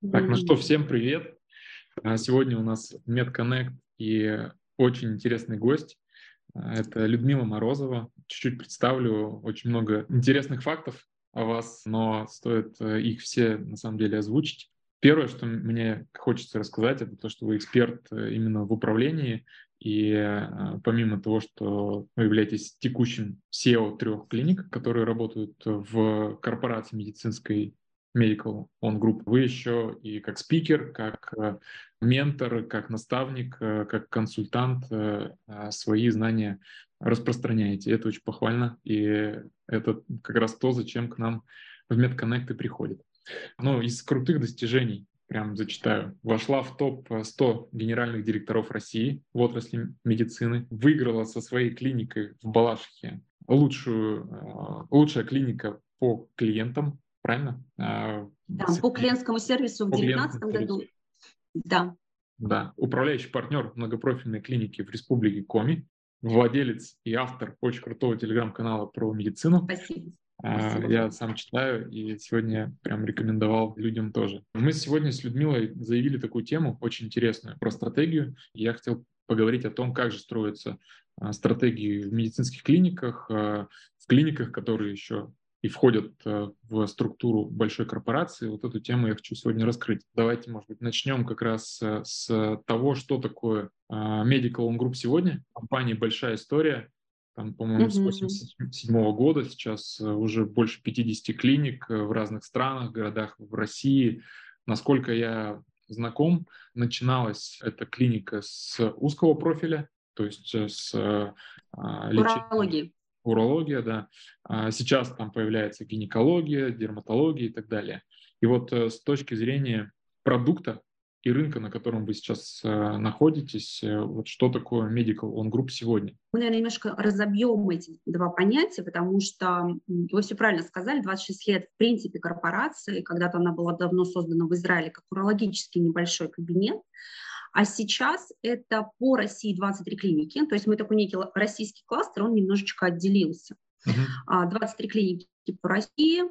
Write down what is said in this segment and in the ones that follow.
Так, ну что, всем привет. А, сегодня у нас MedConnect и очень интересный гость. А, это Людмила Морозова. Чуть-чуть представлю очень много интересных фактов о вас, но стоит э, их все на самом деле озвучить. Первое, что мне хочется рассказать, это то, что вы эксперт э, именно в управлении, и э, помимо того, что вы являетесь текущим SEO трех клиник, которые работают в корпорации медицинской Medical On Group. Вы еще и как спикер, как э, ментор, как наставник, э, как консультант э, свои знания распространяете. Это очень похвально, и это как раз то, зачем к нам в MedConnect и приходит. Ну, из крутых достижений, прям зачитаю, вошла в топ-100 генеральных директоров России в отрасли медицины, выиграла со своей клиникой в Балашихе лучшую, лучшая клиника по клиентам правильно? А, да, по клиентскому сервису в 2019 году. Да. Да, управляющий партнер многопрофильной клиники в Республике Коми, владелец и автор очень крутого телеграм-канала про медицину. Спасибо. А, Спасибо. Я сам читаю и сегодня прям рекомендовал людям тоже. Мы сегодня с Людмилой заявили такую тему очень интересную про стратегию. Я хотел поговорить о том, как же строятся а, стратегии в медицинских клиниках, в клиниках, которые еще и входят э, в структуру большой корпорации. Вот эту тему я хочу сегодня раскрыть. Давайте, может быть, начнем как раз э, с того, что такое э, Medical On Group сегодня. Компания «Большая история», там, по-моему, mm-hmm. с 87 года сейчас уже больше 50 клиник в разных странах, городах в России. Насколько я знаком, начиналась эта клиника с узкого профиля, то есть с лечения урология, да. А сейчас там появляется гинекология, дерматология и так далее. И вот э, с точки зрения продукта и рынка, на котором вы сейчас э, находитесь, э, вот что такое Medical On Group сегодня? Мы, наверное, немножко разобьем эти два понятия, потому что вы все правильно сказали, 26 лет в принципе корпорации, когда-то она была давно создана в Израиле как урологический небольшой кабинет, а сейчас это по России 23 клиники, то есть мы такой некий российский кластер, он немножечко отделился. Uh-huh. 23 клиники по России,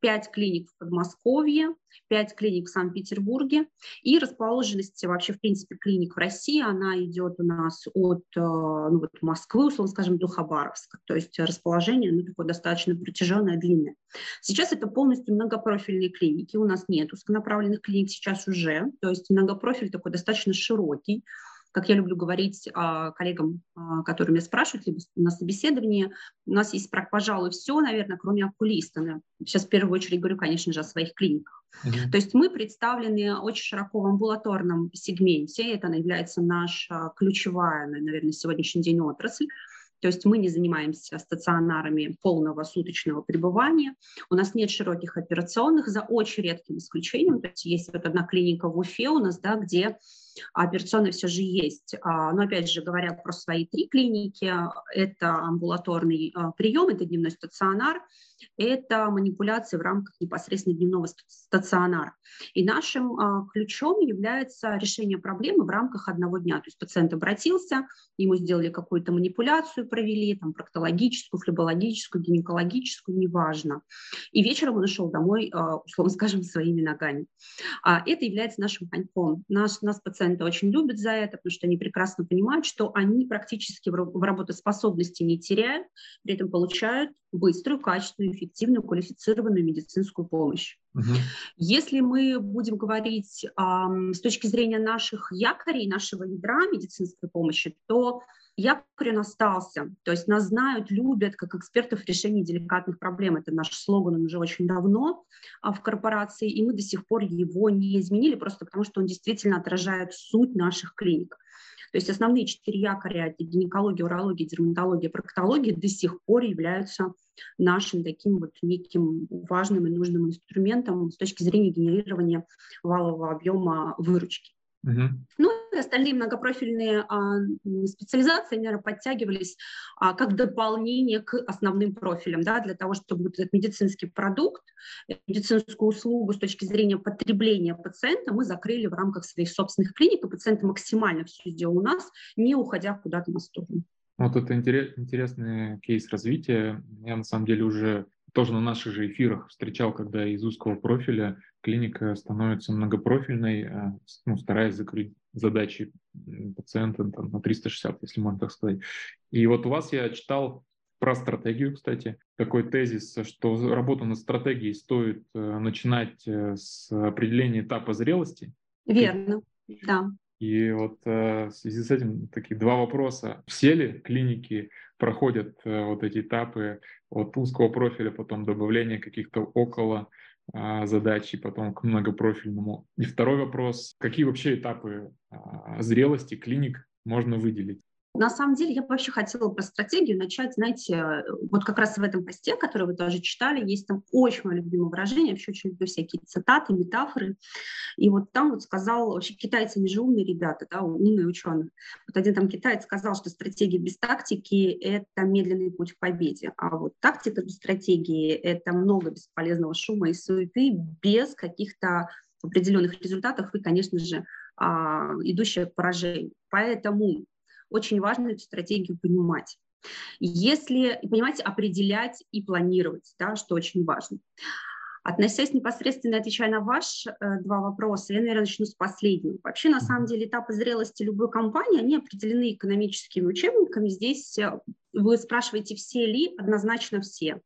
5 клиник в Подмосковье, 5 клиник в Санкт-Петербурге. И расположенность вообще, в принципе, клиник в России, она идет у нас от э, ну, вот Москвы, условно скажем, до Хабаровска. То есть расположение ну, такое достаточно протяженное, длинное. Сейчас это полностью многопрофильные клиники. У нас нет узконаправленных клиник сейчас уже. То есть многопрофиль такой достаточно широкий как я люблю говорить а, коллегам, а, которые меня спрашивают либо на собеседовании, у нас есть, пожалуй, все, наверное, кроме окулиста. Сейчас в первую очередь говорю, конечно же, о своих клиниках. Uh-huh. То есть мы представлены очень широко в амбулаторном сегменте, это является наша ключевая, наверное, на сегодняшний день отрасль. То есть мы не занимаемся стационарами полного суточного пребывания. У нас нет широких операционных, за очень редким исключением. То есть есть вот одна клиника в Уфе у нас, да, где операционная все же есть. А, но опять же, говоря про свои три клиники, это амбулаторный а, прием, это дневной стационар, это манипуляции в рамках непосредственно дневного стационара. И нашим а, ключом является решение проблемы в рамках одного дня. То есть пациент обратился, ему сделали какую-то манипуляцию, провели, там, проктологическую, флебологическую, гинекологическую, неважно. И вечером он ушел домой, условно скажем, своими ногами. Это является нашим коньком. Наш, нас пациент пациенты очень любят за это, потому что они прекрасно понимают, что они практически в работоспособности не теряют, при этом получают быструю, качественную, эффективную, квалифицированную медицинскую помощь. Угу. Если мы будем говорить э, с точки зрения наших якорей, нашего ядра медицинской помощи, то якорь он остался. То есть нас знают, любят как экспертов в решении деликатных проблем. Это наш слоган, он уже очень давно а, в корпорации, и мы до сих пор его не изменили, просто потому что он действительно отражает суть наших клиник. То есть основные четыре якоря – гинекология, урология, дерматология, проктология – до сих пор являются нашим таким вот неким важным и нужным инструментом с точки зрения генерирования валового объема выручки. Угу. Ну и остальные многопрофильные а, специализации, наверное, подтягивались а, как дополнение к основным профилям, да, для того, чтобы вот этот медицинский продукт, медицинскую услугу с точки зрения потребления пациента мы закрыли в рамках своих собственных клиник, и пациент максимально все сделал у нас, не уходя куда-то на сторону. Вот это интересный кейс развития. Я на самом деле уже тоже на наших же эфирах встречал, когда из узкого профиля клиника становится многопрофильной, э, ну, стараясь закрыть задачи пациента там, на 360, если можно так сказать. И вот у вас я читал про стратегию, кстати, такой тезис, что работу над стратегией стоит э, начинать э, с определения этапа зрелости. Верно, да. И вот э, в связи с этим такие два вопроса. Все ли клиники проходят э, вот эти этапы от узкого профиля, потом добавления каких-то около э, задач, и потом к многопрофильному? И второй вопрос. Какие вообще этапы э, зрелости клиник можно выделить? На самом деле, я вообще хотела про стратегию начать, знаете, вот как раз в этом посте, который вы тоже читали, есть там очень мое любимое выражение, вообще очень люблю всякие цитаты, метафоры. И вот там вот сказал, вообще китайцы, они же умные ребята, да, умные ученые. Вот один там китаец сказал, что стратегия без тактики – это медленный путь к победе, а вот тактика без стратегии – это много бесполезного шума и суеты без каких-то определенных результатов и, конечно же, а, идущая к поражению. Поэтому очень важно эту стратегию понимать. Если, понимаете, определять и планировать, да, что очень важно. Относясь непосредственно, отвечая на ваши э, два вопроса, я, наверное, начну с последнего. Вообще, на самом деле, этапы зрелости любой компании, они определены экономическими учебниками. Здесь э, вы спрашиваете, все ли, однозначно все.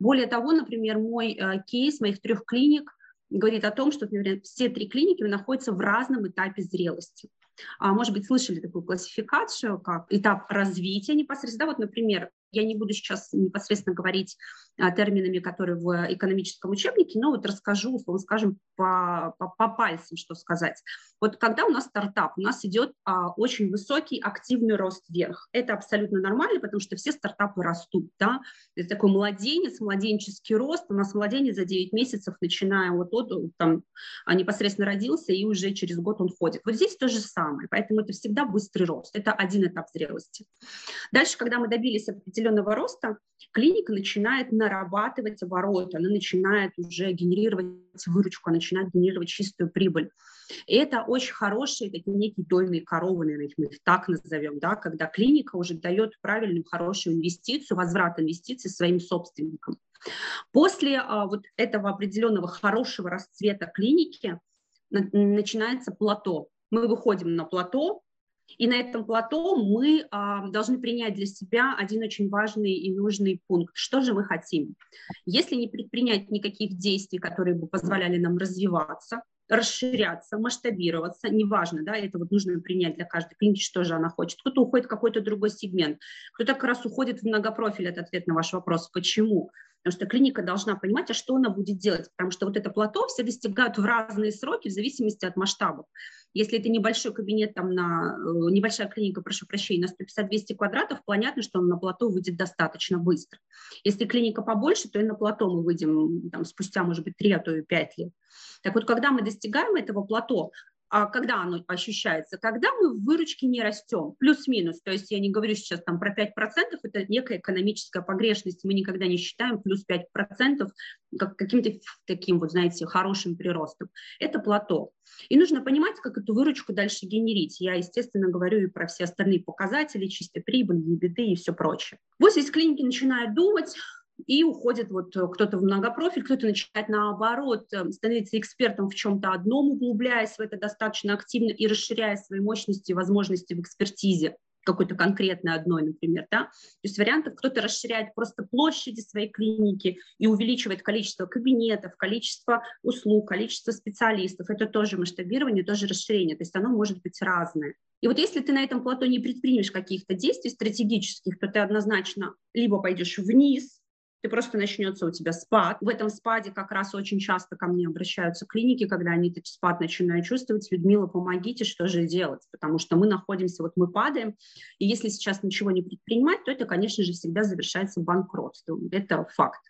Более того, например, мой э, кейс моих трех клиник говорит о том, что, например, все три клиники находятся в разном этапе зрелости. А, может быть, слышали такую классификацию, как этап развития непосредственно. Да, вот, например, я не буду сейчас непосредственно говорить а, терминами, которые в экономическом учебнике, но вот расскажу, условно скажем, по, по, по пальцам, что сказать. Вот когда у нас стартап, у нас идет а, очень высокий активный рост вверх. Это абсолютно нормально, потому что все стартапы растут. Да? Это такой младенец, младенческий рост. У нас младенец за 9 месяцев, начиная вот от, там, а, непосредственно родился, и уже через год он ходит. Вот здесь то же самое. Поэтому это всегда быстрый рост. Это один этап зрелости. Дальше, когда мы добились определенного роста, клиника начинает нарабатывать обороты, она начинает уже генерировать выручку, она начинает генерировать чистую прибыль. И это очень хорошие такие некие дойные коровы, наверное, мы их так назовем, да, когда клиника уже дает правильную, хорошую инвестицию, возврат инвестиций своим собственникам. После а, вот этого определенного хорошего расцвета клиники на, начинается плато. Мы выходим на плато, и на этом плато мы а, должны принять для себя один очень важный и нужный пункт. Что же мы хотим? Если не предпринять никаких действий, которые бы позволяли нам развиваться, расширяться, масштабироваться, неважно, да, это вот нужно принять для каждой клиники, что же она хочет. Кто-то уходит в какой-то другой сегмент, кто-то как раз уходит в многопрофиль, это ответ на ваш вопрос, почему? Потому что клиника должна понимать, а что она будет делать, потому что вот это плато все достигают в разные сроки в зависимости от масштабов. Если это небольшой кабинет, там на, э, небольшая клиника, прошу прощения, на 150-200 квадратов, понятно, что он на плато выйдет достаточно быстро. Если клиника побольше, то и на плато мы выйдем там, спустя, может быть, 3, а то и 5 лет. Так вот, когда мы достигаем этого плато, когда оно ощущается? Когда мы в выручке не растем, плюс-минус, то есть я не говорю сейчас там про 5%, это некая экономическая погрешность, мы никогда не считаем плюс 5% как каким-то таким вот, знаете, хорошим приростом. Это плато. И нужно понимать, как эту выручку дальше генерить. Я, естественно, говорю и про все остальные показатели, чистой прибыли, беды и все прочее. Вот здесь клиники начинают думать, и уходит вот э, кто-то в многопрофиль, кто-то начинает наоборот э, становиться экспертом в чем-то одном, углубляясь в это достаточно активно и расширяя свои мощности и возможности в экспертизе какой-то конкретной одной, например, да. То есть вариантов кто-то расширяет просто площади своей клиники и увеличивает количество кабинетов, количество услуг, количество специалистов. Это тоже масштабирование, тоже расширение. То есть оно может быть разное. И вот если ты на этом плато не предпримешь каких-то действий стратегических, то ты однозначно либо пойдешь вниз, ты просто начнется у тебя спад. В этом спаде как раз очень часто ко мне обращаются клиники, когда они этот спад начинают чувствовать. Людмила, помогите, что же делать? Потому что мы находимся, вот мы падаем, и если сейчас ничего не предпринимать, то это, конечно же, всегда завершается банкротством. Это факт.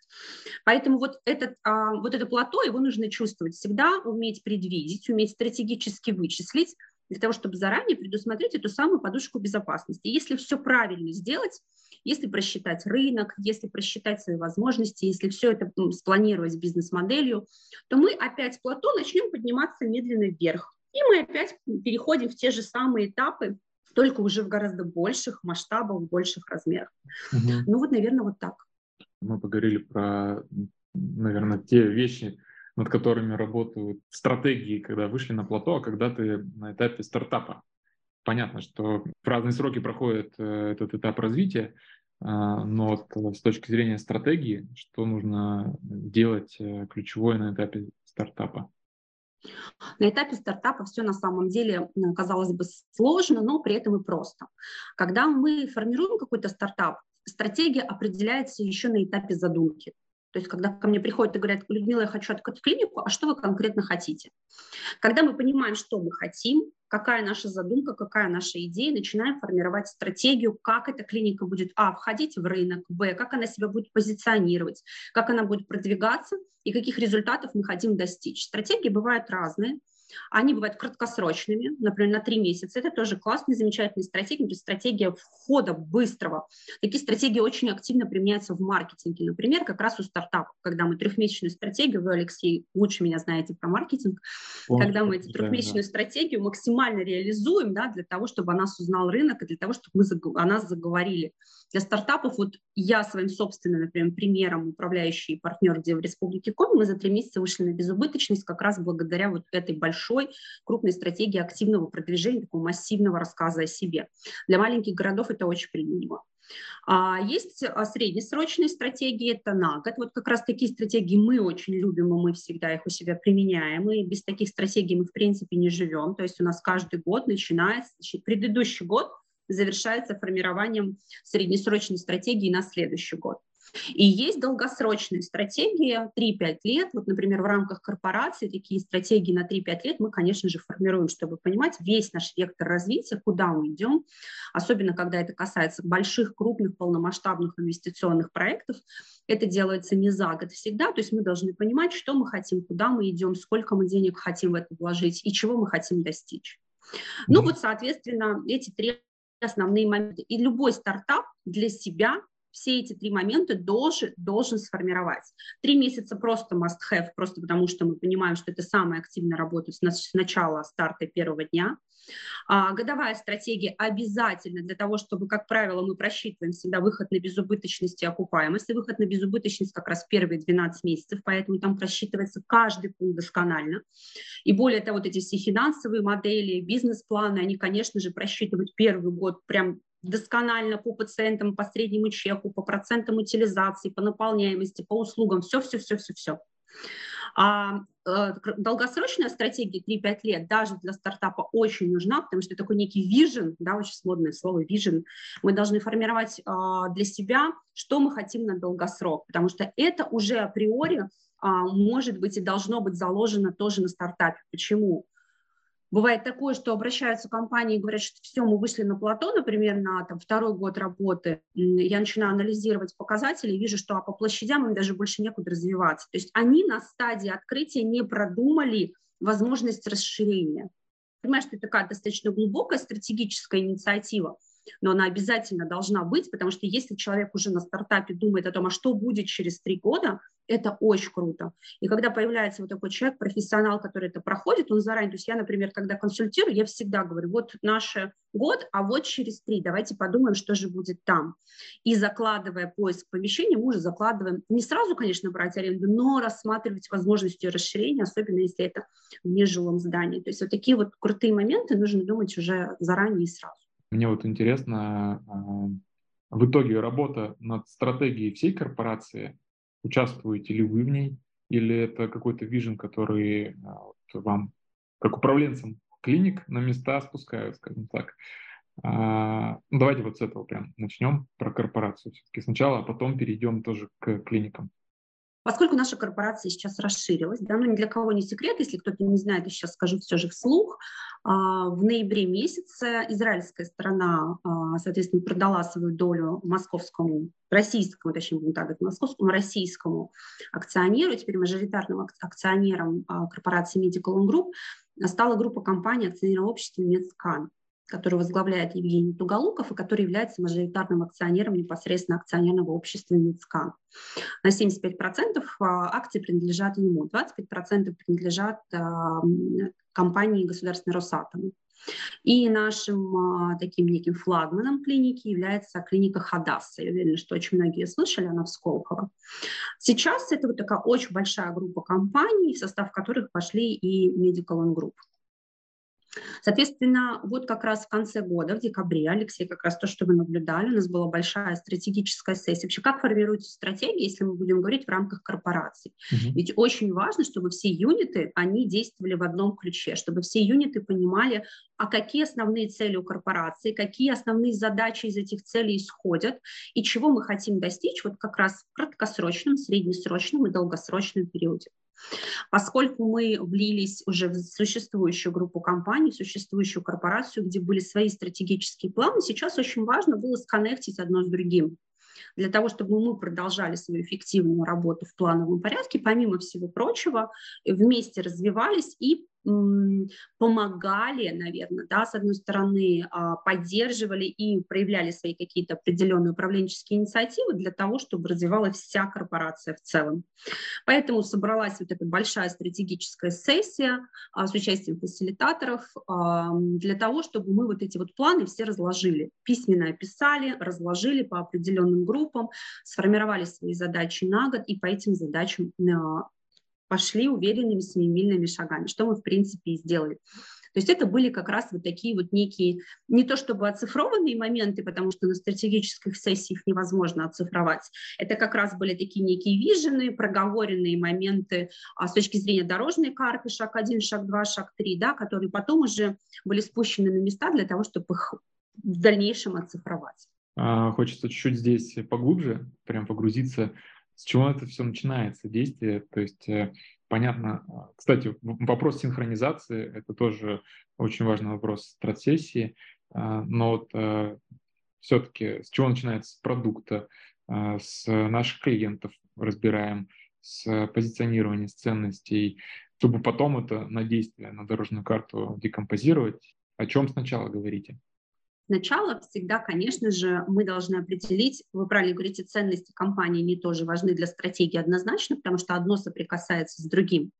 Поэтому вот, этот, а, вот это плато, его нужно чувствовать всегда, уметь предвидеть, уметь стратегически вычислить, для того, чтобы заранее предусмотреть эту самую подушку безопасности. Если все правильно сделать, если просчитать рынок, если просчитать свои возможности, если все это спланировать бизнес-моделью, то мы опять с плато начнем подниматься медленно вверх. И мы опять переходим в те же самые этапы, только уже в гораздо больших масштабах, в больших размерах. Угу. Ну вот, наверное, вот так. Мы поговорили про, наверное, те вещи, над которыми работают стратегии, когда вышли на плато, а когда ты на этапе стартапа. Понятно, что в разные сроки проходит э, этот этап развития, а, но вот с точки зрения стратегии, что нужно делать э, ключевое на этапе стартапа? На этапе стартапа все на самом деле, казалось бы, сложно, но при этом и просто. Когда мы формируем какой-то стартап, стратегия определяется еще на этапе задумки. То есть, когда ко мне приходят и говорят, Людмила, я хочу открыть клинику, а что вы конкретно хотите? Когда мы понимаем, что мы хотим, какая наша задумка, какая наша идея, начинаем формировать стратегию, как эта клиника будет, а, входить в рынок, б, как она себя будет позиционировать, как она будет продвигаться и каких результатов мы хотим достичь. Стратегии бывают разные. Они бывают краткосрочными, например, на три месяца. Это тоже классные, замечательные стратегии, то есть стратегия входа быстрого. Такие стратегии очень активно применяются в маркетинге. Например, как раз у стартапов, когда мы трехмесячную стратегию, вы, Алексей, лучше меня знаете про маркетинг, Помню, когда мы эту трехмесячную да, да. стратегию максимально реализуем да, для того, чтобы о нас узнал рынок и для того, чтобы мы о нас заговорили. Для стартапов, вот я своим собственным, например, примером управляющий партнер, где в Республике Коми, мы за три месяца вышли на безубыточность как раз благодаря вот этой большой, крупной стратегии активного продвижения, такого массивного рассказа о себе. Для маленьких городов это очень применимо. А есть а, среднесрочные стратегии, это на год. Вот как раз такие стратегии мы очень любим, и мы всегда их у себя применяем. И без таких стратегий мы, в принципе, не живем. То есть у нас каждый год начинается, предыдущий год завершается формированием среднесрочной стратегии на следующий год. И есть долгосрочные стратегии 3-5 лет. Вот, например, в рамках корпорации такие стратегии на 3-5 лет мы, конечно же, формируем, чтобы понимать весь наш вектор развития, куда мы идем, особенно когда это касается больших, крупных, полномасштабных инвестиционных проектов. Это делается не за год всегда, то есть мы должны понимать, что мы хотим, куда мы идем, сколько мы денег хотим в это вложить и чего мы хотим достичь. Ну вот, соответственно, эти три основные моменты. И любой стартап для себя все эти три момента должен, должен сформировать. Три месяца просто must-have, просто потому что мы понимаем, что это самая активная работа с начала старта первого дня. А, годовая стратегия обязательно для того, чтобы, как правило, мы просчитываем всегда выход на безубыточность и окупаемость. И выход на безубыточность как раз первые 12 месяцев, поэтому там просчитывается каждый пункт досконально. И более того, вот эти все финансовые модели, бизнес-планы, они, конечно же, просчитывают первый год прям досконально по пациентам, по среднему чеку, по процентам утилизации, по наполняемости, по услугам, все-все-все-все-все. А э, долгосрочная стратегия 3-5 лет даже для стартапа очень нужна, потому что такой некий вижен, да, очень модное слово вижен. Мы должны формировать э, для себя, что мы хотим на долгосрок, потому что это уже априори а, может быть и должно быть заложено тоже на стартапе. Почему? Бывает такое, что обращаются компании и говорят, что все, мы вышли на плато, например, на там, второй год работы, я начинаю анализировать показатели вижу, что а по площадям им даже больше некуда развиваться. То есть они на стадии открытия не продумали возможность расширения. Понимаешь, что это такая достаточно глубокая стратегическая инициатива, но она обязательно должна быть, потому что если человек уже на стартапе думает о том, а что будет через три года, это очень круто. И когда появляется вот такой человек, профессионал, который это проходит, он заранее, то есть я, например, когда консультирую, я всегда говорю, вот наш год, а вот через три, давайте подумаем, что же будет там. И закладывая поиск помещения, мы уже закладываем, не сразу, конечно, брать аренду, но рассматривать возможности расширения, особенно если это в нежилом здании. То есть вот такие вот крутые моменты нужно думать уже заранее и сразу. Мне вот интересно, а, в итоге работа над стратегией всей корпорации Участвуете ли вы в ней? Или это какой-то вижен, который а, вам, как управленцам клиник, на места спускают, скажем так? А, давайте вот с этого прям начнем, про корпорацию все-таки сначала, а потом перейдем тоже к клиникам. Поскольку наша корпорация сейчас расширилась, да, ну ни для кого не секрет, если кто-то не знает, я сейчас скажу все же вслух, а, в ноябре месяце израильская сторона, а, соответственно, продала свою долю московскому, российскому, точнее, будем так говорить, московскому российскому акционеру, теперь мажоритарным акционером а, корпорации Medical Group стала группа компаний акционерного общества Медскан который возглавляет Евгений Туголуков и который является мажоритарным акционером непосредственно акционерного общества МИЦКА. На 75% а, акции принадлежат ему, 25% принадлежат а, компании государственной Росатому. И нашим а, таким неким флагманом клиники является клиника Хадаса. Я уверена, что очень многие слышали, она в Сколково. Сейчас это вот такая очень большая группа компаний, в состав которых пошли и Medical Group. Соответственно, вот как раз в конце года, в декабре, Алексей, как раз то, что вы наблюдали, у нас была большая стратегическая сессия. Вообще, как формируется стратегия, если мы будем говорить в рамках корпораций? Угу. Ведь очень важно, чтобы все юниты, они действовали в одном ключе, чтобы все юниты понимали, а какие основные цели у корпорации, какие основные задачи из этих целей исходят, и чего мы хотим достичь вот как раз в краткосрочном, среднесрочном и долгосрочном периоде. Поскольку мы влились уже в существующую группу компаний, в существующую корпорацию, где были свои стратегические планы, сейчас очень важно было сконнектить одно с другим для того, чтобы мы продолжали свою эффективную работу в плановом порядке, помимо всего прочего, вместе развивались и помогали, наверное, да, с одной стороны, а, поддерживали и проявляли свои какие-то определенные управленческие инициативы для того, чтобы развивалась вся корпорация в целом. Поэтому собралась вот эта большая стратегическая сессия а, с участием фасилитаторов а, для того, чтобы мы вот эти вот планы все разложили, письменно описали, разложили по определенным группам, сформировали свои задачи на год и по этим задачам пошли уверенными семимильными шагами, что мы, в принципе, и сделали. То есть это были как раз вот такие вот некие, не то чтобы оцифрованные моменты, потому что на стратегических сессиях невозможно оцифровать. Это как раз были такие некие виженные, проговоренные моменты а, с точки зрения дорожной карты, шаг 1, шаг 2, шаг 3, да, которые потом уже были спущены на места для того, чтобы их в дальнейшем оцифровать. А, хочется чуть-чуть здесь поглубже, прям погрузиться с чего это все начинается, действие, то есть э, понятно. А, кстати, вопрос синхронизации – это тоже очень важный вопрос стратсессии, а, но вот э, все-таки с чего начинается? С продукта, а, с наших клиентов разбираем, с позиционирования, с ценностей, чтобы потом это на действие, на дорожную карту декомпозировать. О чем сначала говорите? Сначала всегда, конечно же, мы должны определить, вы правильно говорите, ценности компании не тоже важны для стратегии однозначно, потому что одно соприкасается с другим.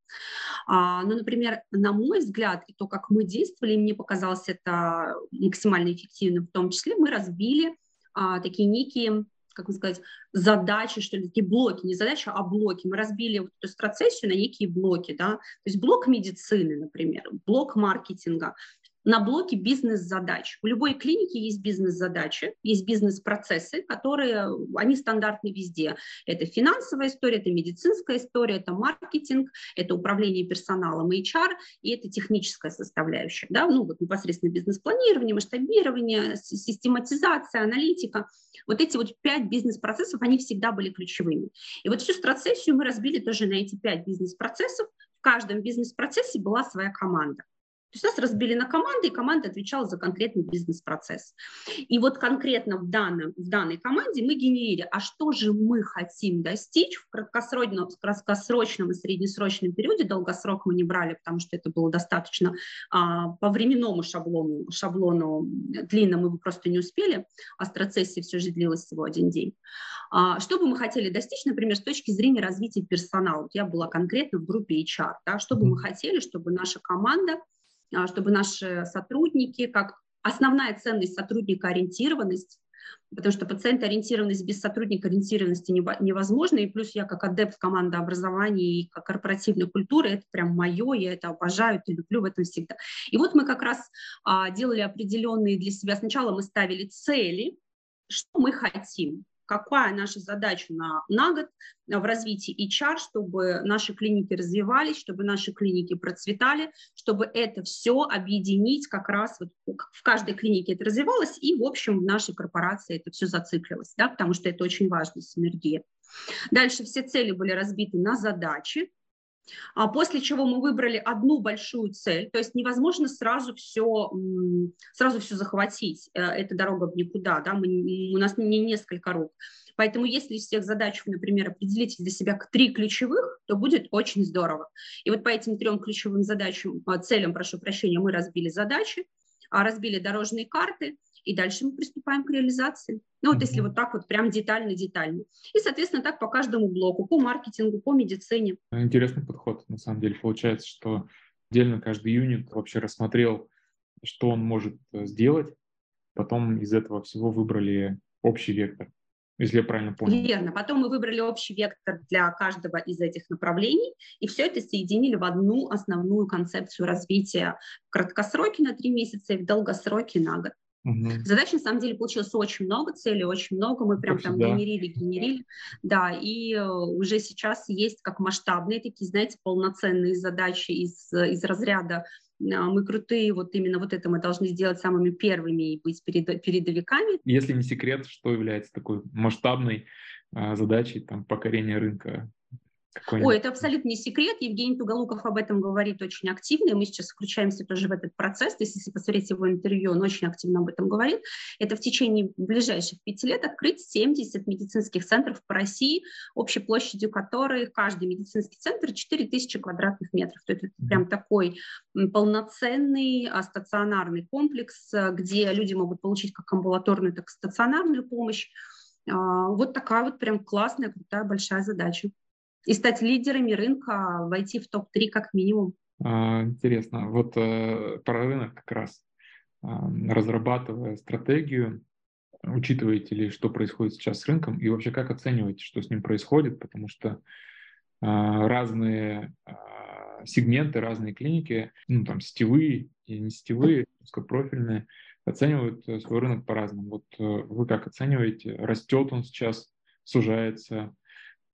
А, ну, например, на мой взгляд, и то, как мы действовали, мне показалось это максимально эффективным, в том числе мы разбили а, такие некие как бы сказать, задачи, что ли, такие блоки, не задачи, а блоки. Мы разбили вот эту стратегию на некие блоки, да, то есть блок медицины, например, блок маркетинга, на блоке бизнес-задач. У любой клиники есть бизнес-задачи, есть бизнес-процессы, которые, они стандартны везде. Это финансовая история, это медицинская история, это маркетинг, это управление персоналом HR, и это техническая составляющая. Да? Ну, вот непосредственно бизнес-планирование, масштабирование, систематизация, аналитика. Вот эти вот пять бизнес-процессов, они всегда были ключевыми. И вот всю стратегию мы разбили тоже на эти пять бизнес-процессов. В каждом бизнес-процессе была своя команда. То есть нас разбили на команды, и команда отвечала за конкретный бизнес-процесс. И вот конкретно в, данном, в данной команде мы генерили, а что же мы хотим достичь в краткосрочном, в краткосрочном и среднесрочном периоде. Долгосрок мы не брали, потому что это было достаточно а, по временному шаблону, шаблону длинно мы бы просто не успели, а страцессия все же длилась всего один день. А, что бы мы хотели достичь, например, с точки зрения развития персонала? Вот я была конкретно в группе HR. Да, что бы мы хотели, чтобы наша команда чтобы наши сотрудники, как основная ценность сотрудника ориентированность, потому что пациент-ориентированность без сотрудника-ориентированности невозможно, и плюс я как адепт команды образования и как корпоративной культуры, это прям мое, я это обожаю, это люблю в этом всегда. И вот мы как раз а, делали определенные для себя, сначала мы ставили цели, что мы хотим, какая наша задача на, на год в развитии HR, чтобы наши клиники развивались, чтобы наши клиники процветали, чтобы это все объединить как раз вот в каждой клинике это развивалось, и, в общем, в нашей корпорации это все зациклилось, да, потому что это очень важно, синергия. Дальше все цели были разбиты на задачи, после чего мы выбрали одну большую цель, то есть невозможно сразу все, сразу все захватить, э, это дорога в никуда, да, мы, у нас не несколько рук. Поэтому если из всех задач например, определите для себя три ключевых, то будет очень здорово. И вот по этим трем ключевым задачам, а, целям, прошу прощения, мы разбили задачи, а, разбили дорожные карты, и дальше мы приступаем к реализации. Ну вот если вот так вот прям детально-детально. И, соответственно, так по каждому блоку, по маркетингу, по медицине. Интересный подход, на самом деле. Получается, что отдельно каждый юнит вообще рассмотрел что он может э, сделать, потом из этого всего выбрали общий вектор если я правильно понял. Верно. Потом мы выбрали общий вектор для каждого из этих направлений, и все это соединили в одну основную концепцию развития в краткосроке на три месяца и в долгосроке на год. Угу. Задач на самом деле получилось очень много, целей очень много, мы прям там генерили, генерили, да, и э, уже сейчас есть как масштабные такие, знаете, полноценные задачи из, из разряда а, мы крутые, вот именно вот это мы должны сделать самыми первыми и быть передовиками. Если не секрет, что является такой масштабной а, задачей там, покорения рынка Ой, это абсолютно не секрет. Евгений Туголуков об этом говорит очень активно, и мы сейчас включаемся тоже в этот процесс. Если посмотреть его интервью, он очень активно об этом говорит. Это в течение ближайших пяти лет открыть 70 медицинских центров по России, общей площадью которых каждый медицинский центр 4000 квадратных метров. То есть это прям такой полноценный а, стационарный комплекс, где люди могут получить как амбулаторную, так и стационарную помощь. А, вот такая вот прям классная, крутая, большая задача и стать лидерами рынка, войти в топ-3 как минимум. А, интересно. Вот э, про рынок как раз. А, разрабатывая стратегию, учитываете ли, что происходит сейчас с рынком, и вообще как оцениваете, что с ним происходит, потому что а, разные сегменты, разные клиники, ну там сетевые и не сетевые, узкопрофильные, оценивают э, свой рынок по-разному. Вот э, вы как оцениваете, растет он сейчас, сужается,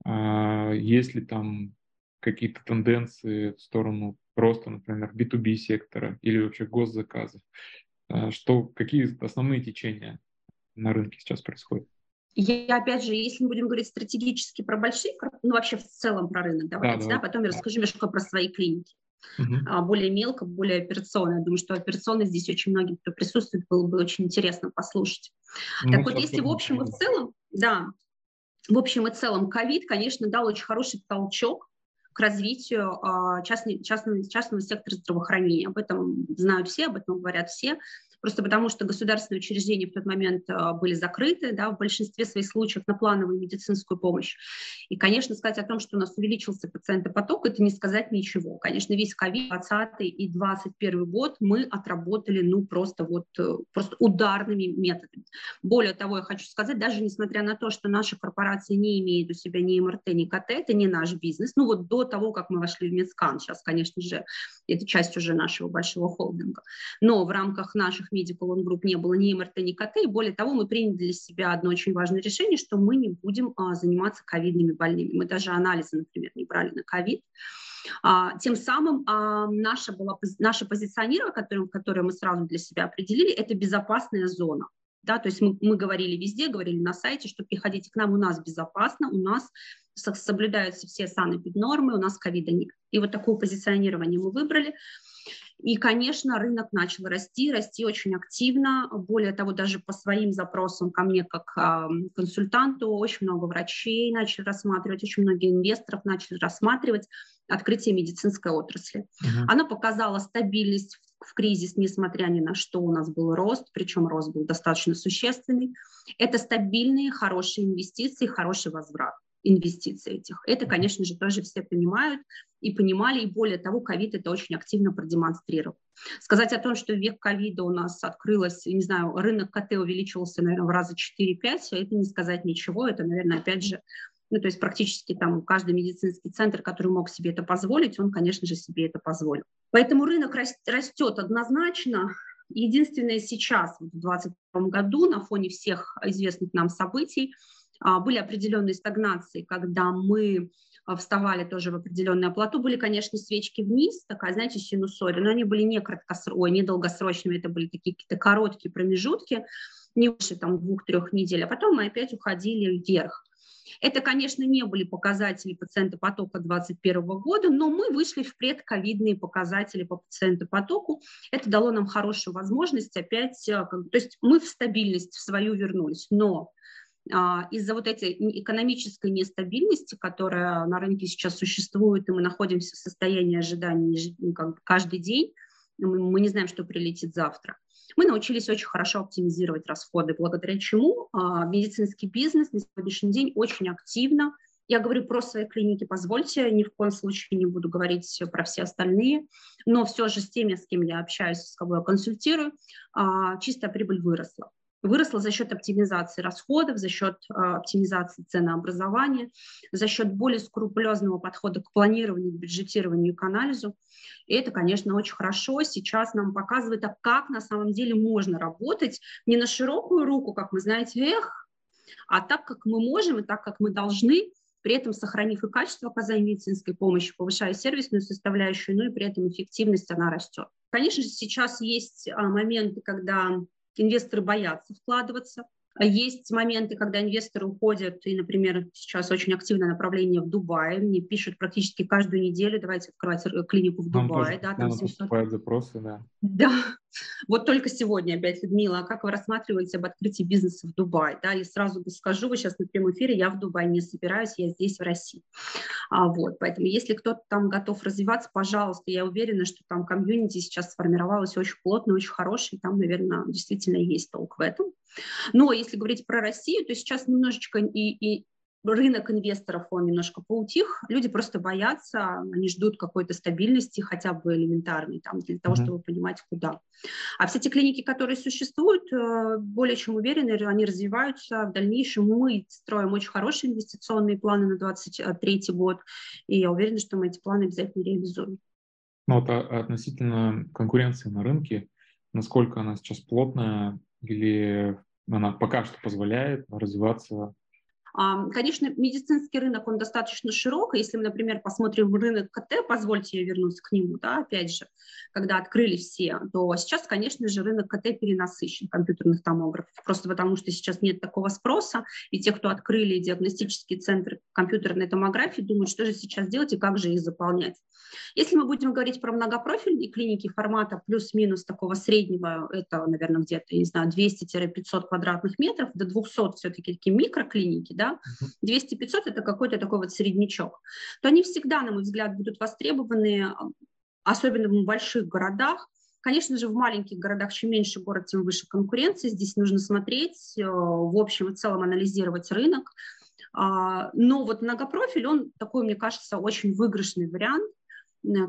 есть ли там какие-то тенденции в сторону просто, например, B2B сектора или вообще госзаказов? А, что, какие основные течения на рынке сейчас происходят? Я, опять же, если мы будем говорить стратегически про большие, ну вообще в целом про рынок, давайте, да, да, потом я расскажу немножко про свои клиники. Uh-huh. более мелко, более операционно. Я думаю, что операционно здесь очень многие, кто присутствует, было бы очень интересно послушать. Ну, так вот, если в общем и в целом, да, в общем и целом, ковид, конечно, дал очень хороший толчок к развитию а, частной, частного, частного сектора здравоохранения. Об этом знают все, об этом говорят все просто потому что государственные учреждения в тот момент а, были закрыты, да, в большинстве своих случаев на плановую медицинскую помощь. И, конечно, сказать о том, что у нас увеличился пациентопоток, это не сказать ничего. Конечно, весь ковид 20 и 21 год мы отработали, ну, просто вот, э, просто ударными методами. Более того, я хочу сказать, даже несмотря на то, что наша корпорация не имеет у себя ни МРТ, ни КТ, это не наш бизнес. Ну, вот до того, как мы вошли в Медскан, сейчас, конечно же, это часть уже нашего большого холдинга. Но в рамках наших Medical On Group не было ни МРТ, ни КТ, и более того, мы приняли для себя одно очень важное решение, что мы не будем а, заниматься ковидными больными. Мы даже анализы, например, не брали на ковид. А, тем самым а, наше, было, наше позиционирование, которое, которое мы сразу для себя определили, это безопасная зона. Да, то есть мы, мы говорили везде, говорили на сайте, что приходите к нам, у нас безопасно, у нас соблюдаются все санэпиднормы, у нас ковида нет. И вот такое позиционирование мы выбрали. И, конечно, рынок начал расти, расти очень активно. Более того, даже по своим запросам ко мне как э, консультанту очень много врачей начали рассматривать, очень многие инвесторов начали рассматривать открытие медицинской отрасли. Uh-huh. Она показала стабильность в кризис, несмотря ни на что, у нас был рост, причем рост был достаточно существенный. Это стабильные, хорошие инвестиции, хороший возврат инвестиций этих. Это, конечно же, тоже все понимают и понимали, и более того, ковид это очень активно продемонстрировал. Сказать о том, что в век ковида у нас открылось, не знаю, рынок КТ увеличился, наверное, в раза 4-5, это не сказать ничего, это, наверное, опять же, ну, то есть практически там каждый медицинский центр, который мог себе это позволить, он, конечно же, себе это позволил. Поэтому рынок растет однозначно. Единственное сейчас, в 2022 году, на фоне всех известных нам событий, были определенные стагнации, когда мы а, вставали тоже в определенное плату. Были, конечно, свечки вниз, такая, знаете, синусоида, но они были не краткосрочными, не долгосрочными, это были такие какие-то короткие промежутки, не больше там двух-трех недель, а потом мы опять уходили вверх. Это, конечно, не были показатели пациента потока 2021 года, но мы вышли в предковидные показатели по пациентопотоку. Это дало нам хорошую возможность опять, а, то есть мы в стабильность в свою вернулись, но а, из-за вот этой экономической нестабильности, которая на рынке сейчас существует, и мы находимся в состоянии ожидания ну, каждый день, мы не знаем, что прилетит завтра. Мы научились очень хорошо оптимизировать расходы, благодаря чему а, медицинский бизнес на сегодняшний день очень активно Я говорю про свои клиники, позвольте, ни в коем случае не буду говорить про все остальные, но все же с теми, с кем я общаюсь, с кого я консультирую, а, чистая прибыль выросла выросла за счет оптимизации расходов, за счет э, оптимизации ценообразования, за счет более скрупулезного подхода к планированию, бюджетированию и к анализу. И это, конечно, очень хорошо. Сейчас нам показывает, а как на самом деле можно работать не на широкую руку, как вы знаете, эх, а так, как мы можем и так, как мы должны, при этом сохранив и качество оказания медицинской помощи, повышая сервисную составляющую, ну и при этом эффективность, она растет. Конечно же, сейчас есть а, моменты, когда инвесторы боятся вкладываться. Есть моменты, когда инвесторы уходят, и, например, сейчас очень активное направление в Дубае. Мне пишут практически каждую неделю, давайте открывать клинику в Дубае. да, там 700... запросы, да. Да, вот только сегодня опять, Людмила, как вы рассматриваете об открытии бизнеса в Дубае? Да, я сразу скажу, вы сейчас на прямом эфире, я в Дубае не собираюсь, я здесь, в России. А, вот, поэтому если кто-то там готов развиваться, пожалуйста, я уверена, что там комьюнити сейчас сформировалось очень плотно, очень хороший, там, наверное, действительно есть толк в этом. Но если говорить про Россию, то сейчас немножечко и, и рынок инвесторов, он немножко поутих, люди просто боятся, они ждут какой-то стабильности, хотя бы элементарной, там, для того, mm-hmm. чтобы понимать, куда. А все те клиники, которые существуют, э, более чем уверены, они развиваются в дальнейшем. Мы строим очень хорошие инвестиционные планы на 2023 год, и я уверена, что мы эти планы обязательно реализуем. Ну вот а, относительно конкуренции на рынке, насколько она сейчас плотная или она пока что позволяет развиваться Конечно, медицинский рынок, он достаточно широк. Если мы, например, посмотрим рынок КТ, позвольте я вернусь к нему, да, опять же, когда открыли все, то сейчас, конечно же, рынок КТ перенасыщен компьютерных томографов, просто потому что сейчас нет такого спроса, и те, кто открыли диагностические центры компьютерной томографии, думают, что же сейчас делать и как же их заполнять. Если мы будем говорить про многопрофильные клиники формата плюс-минус такого среднего, это, наверное, где-то, не знаю, 200-500 квадратных метров, до 200 все-таки такие микроклиники, да, 200-500 это какой-то такой вот среднячок, то они всегда, на мой взгляд, будут востребованы, особенно в больших городах, Конечно же, в маленьких городах, чем меньше город, тем выше конкуренция. Здесь нужно смотреть, э, в общем и целом анализировать рынок. А, но вот многопрофиль, он такой, мне кажется, очень выигрышный вариант,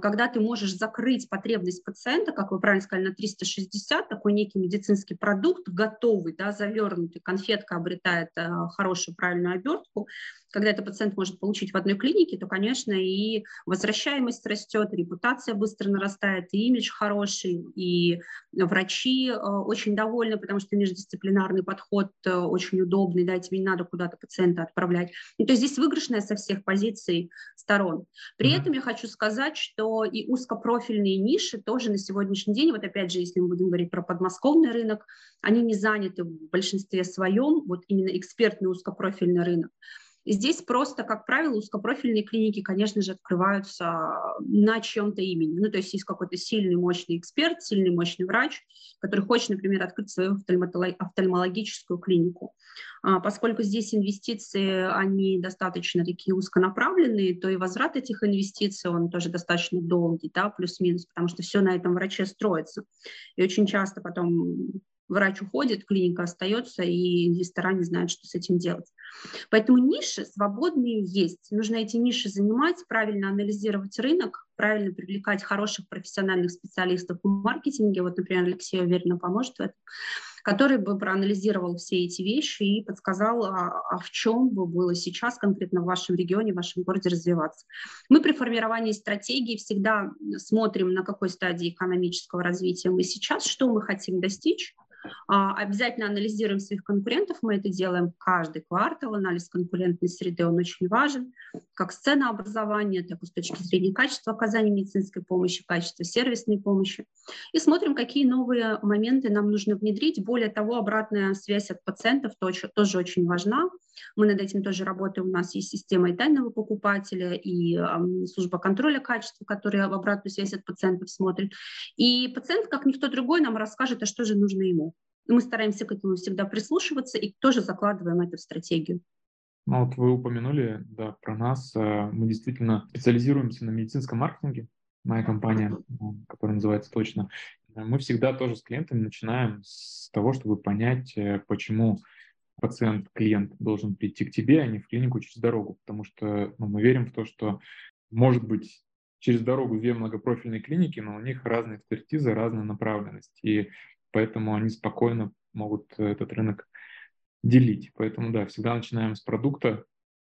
когда ты можешь закрыть потребность пациента, как вы правильно сказали, на 360, такой некий медицинский продукт, готовый, да, завернутый, конфетка обретает э, хорошую правильную обертку, когда этот пациент может получить в одной клинике, то, конечно, и возвращаемость растет, репутация быстро нарастает, и имидж хороший, и врачи э, очень довольны, потому что междисциплинарный подход э, очень удобный, да, тебе не надо куда-то пациента отправлять. Ну, то есть здесь выигрышная со всех позиций сторон. При mm-hmm. этом я хочу сказать, что и узкопрофильные ниши тоже на сегодняшний день, вот опять же, если мы будем говорить про подмосковный рынок, они не заняты в большинстве своем, вот именно экспертный узкопрофильный рынок. Здесь просто, как правило, узкопрофильные клиники, конечно же, открываются на чем-то имени. Ну, то есть есть какой-то сильный, мощный эксперт, сильный, мощный врач, который хочет, например, открыть свою офтальмологическую клинику. А, поскольку здесь инвестиции, они достаточно такие узконаправленные, то и возврат этих инвестиций, он тоже достаточно долгий, да, плюс-минус, потому что все на этом враче строится. И очень часто потом врач уходит, клиника остается, и инвестора не знают, что с этим делать. Поэтому ниши свободные есть. Нужно эти ниши занимать, правильно анализировать рынок, правильно привлекать хороших профессиональных специалистов в маркетинге. Вот, например, Алексей уверенно поможет в этом который бы проанализировал все эти вещи и подсказал, а, а в чем бы было сейчас конкретно в вашем регионе, в вашем городе развиваться. Мы при формировании стратегии всегда смотрим, на какой стадии экономического развития мы сейчас, что мы хотим достичь, обязательно анализируем своих конкурентов, мы это делаем каждый квартал, анализ конкурентной среды, он очень важен, как с ценообразования, так и с точки зрения качества оказания медицинской помощи, качества сервисной помощи. И смотрим, какие новые моменты нам нужно внедрить. Более того, обратная связь от пациентов тоже очень важна. Мы над этим тоже работаем. У нас есть система и тайного покупателя, и э, служба контроля качества, которая в обратную связь от пациентов смотрит. И пациент, как никто другой, нам расскажет, а что же нужно ему. Мы стараемся к этому всегда прислушиваться и тоже закладываем это в стратегию. Ну вот вы упомянули да, про нас. Э, мы действительно специализируемся на медицинском маркетинге. Моя компания, которая называется точно. Мы всегда тоже с клиентами начинаем с того, чтобы понять, э, почему пациент, клиент должен прийти к тебе, а не в клинику через дорогу, потому что ну, мы верим в то, что может быть через дорогу две многопрофильные клиники, но у них разные экспертизы, разная направленность, и поэтому они спокойно могут этот рынок делить. Поэтому, да, всегда начинаем с продукта,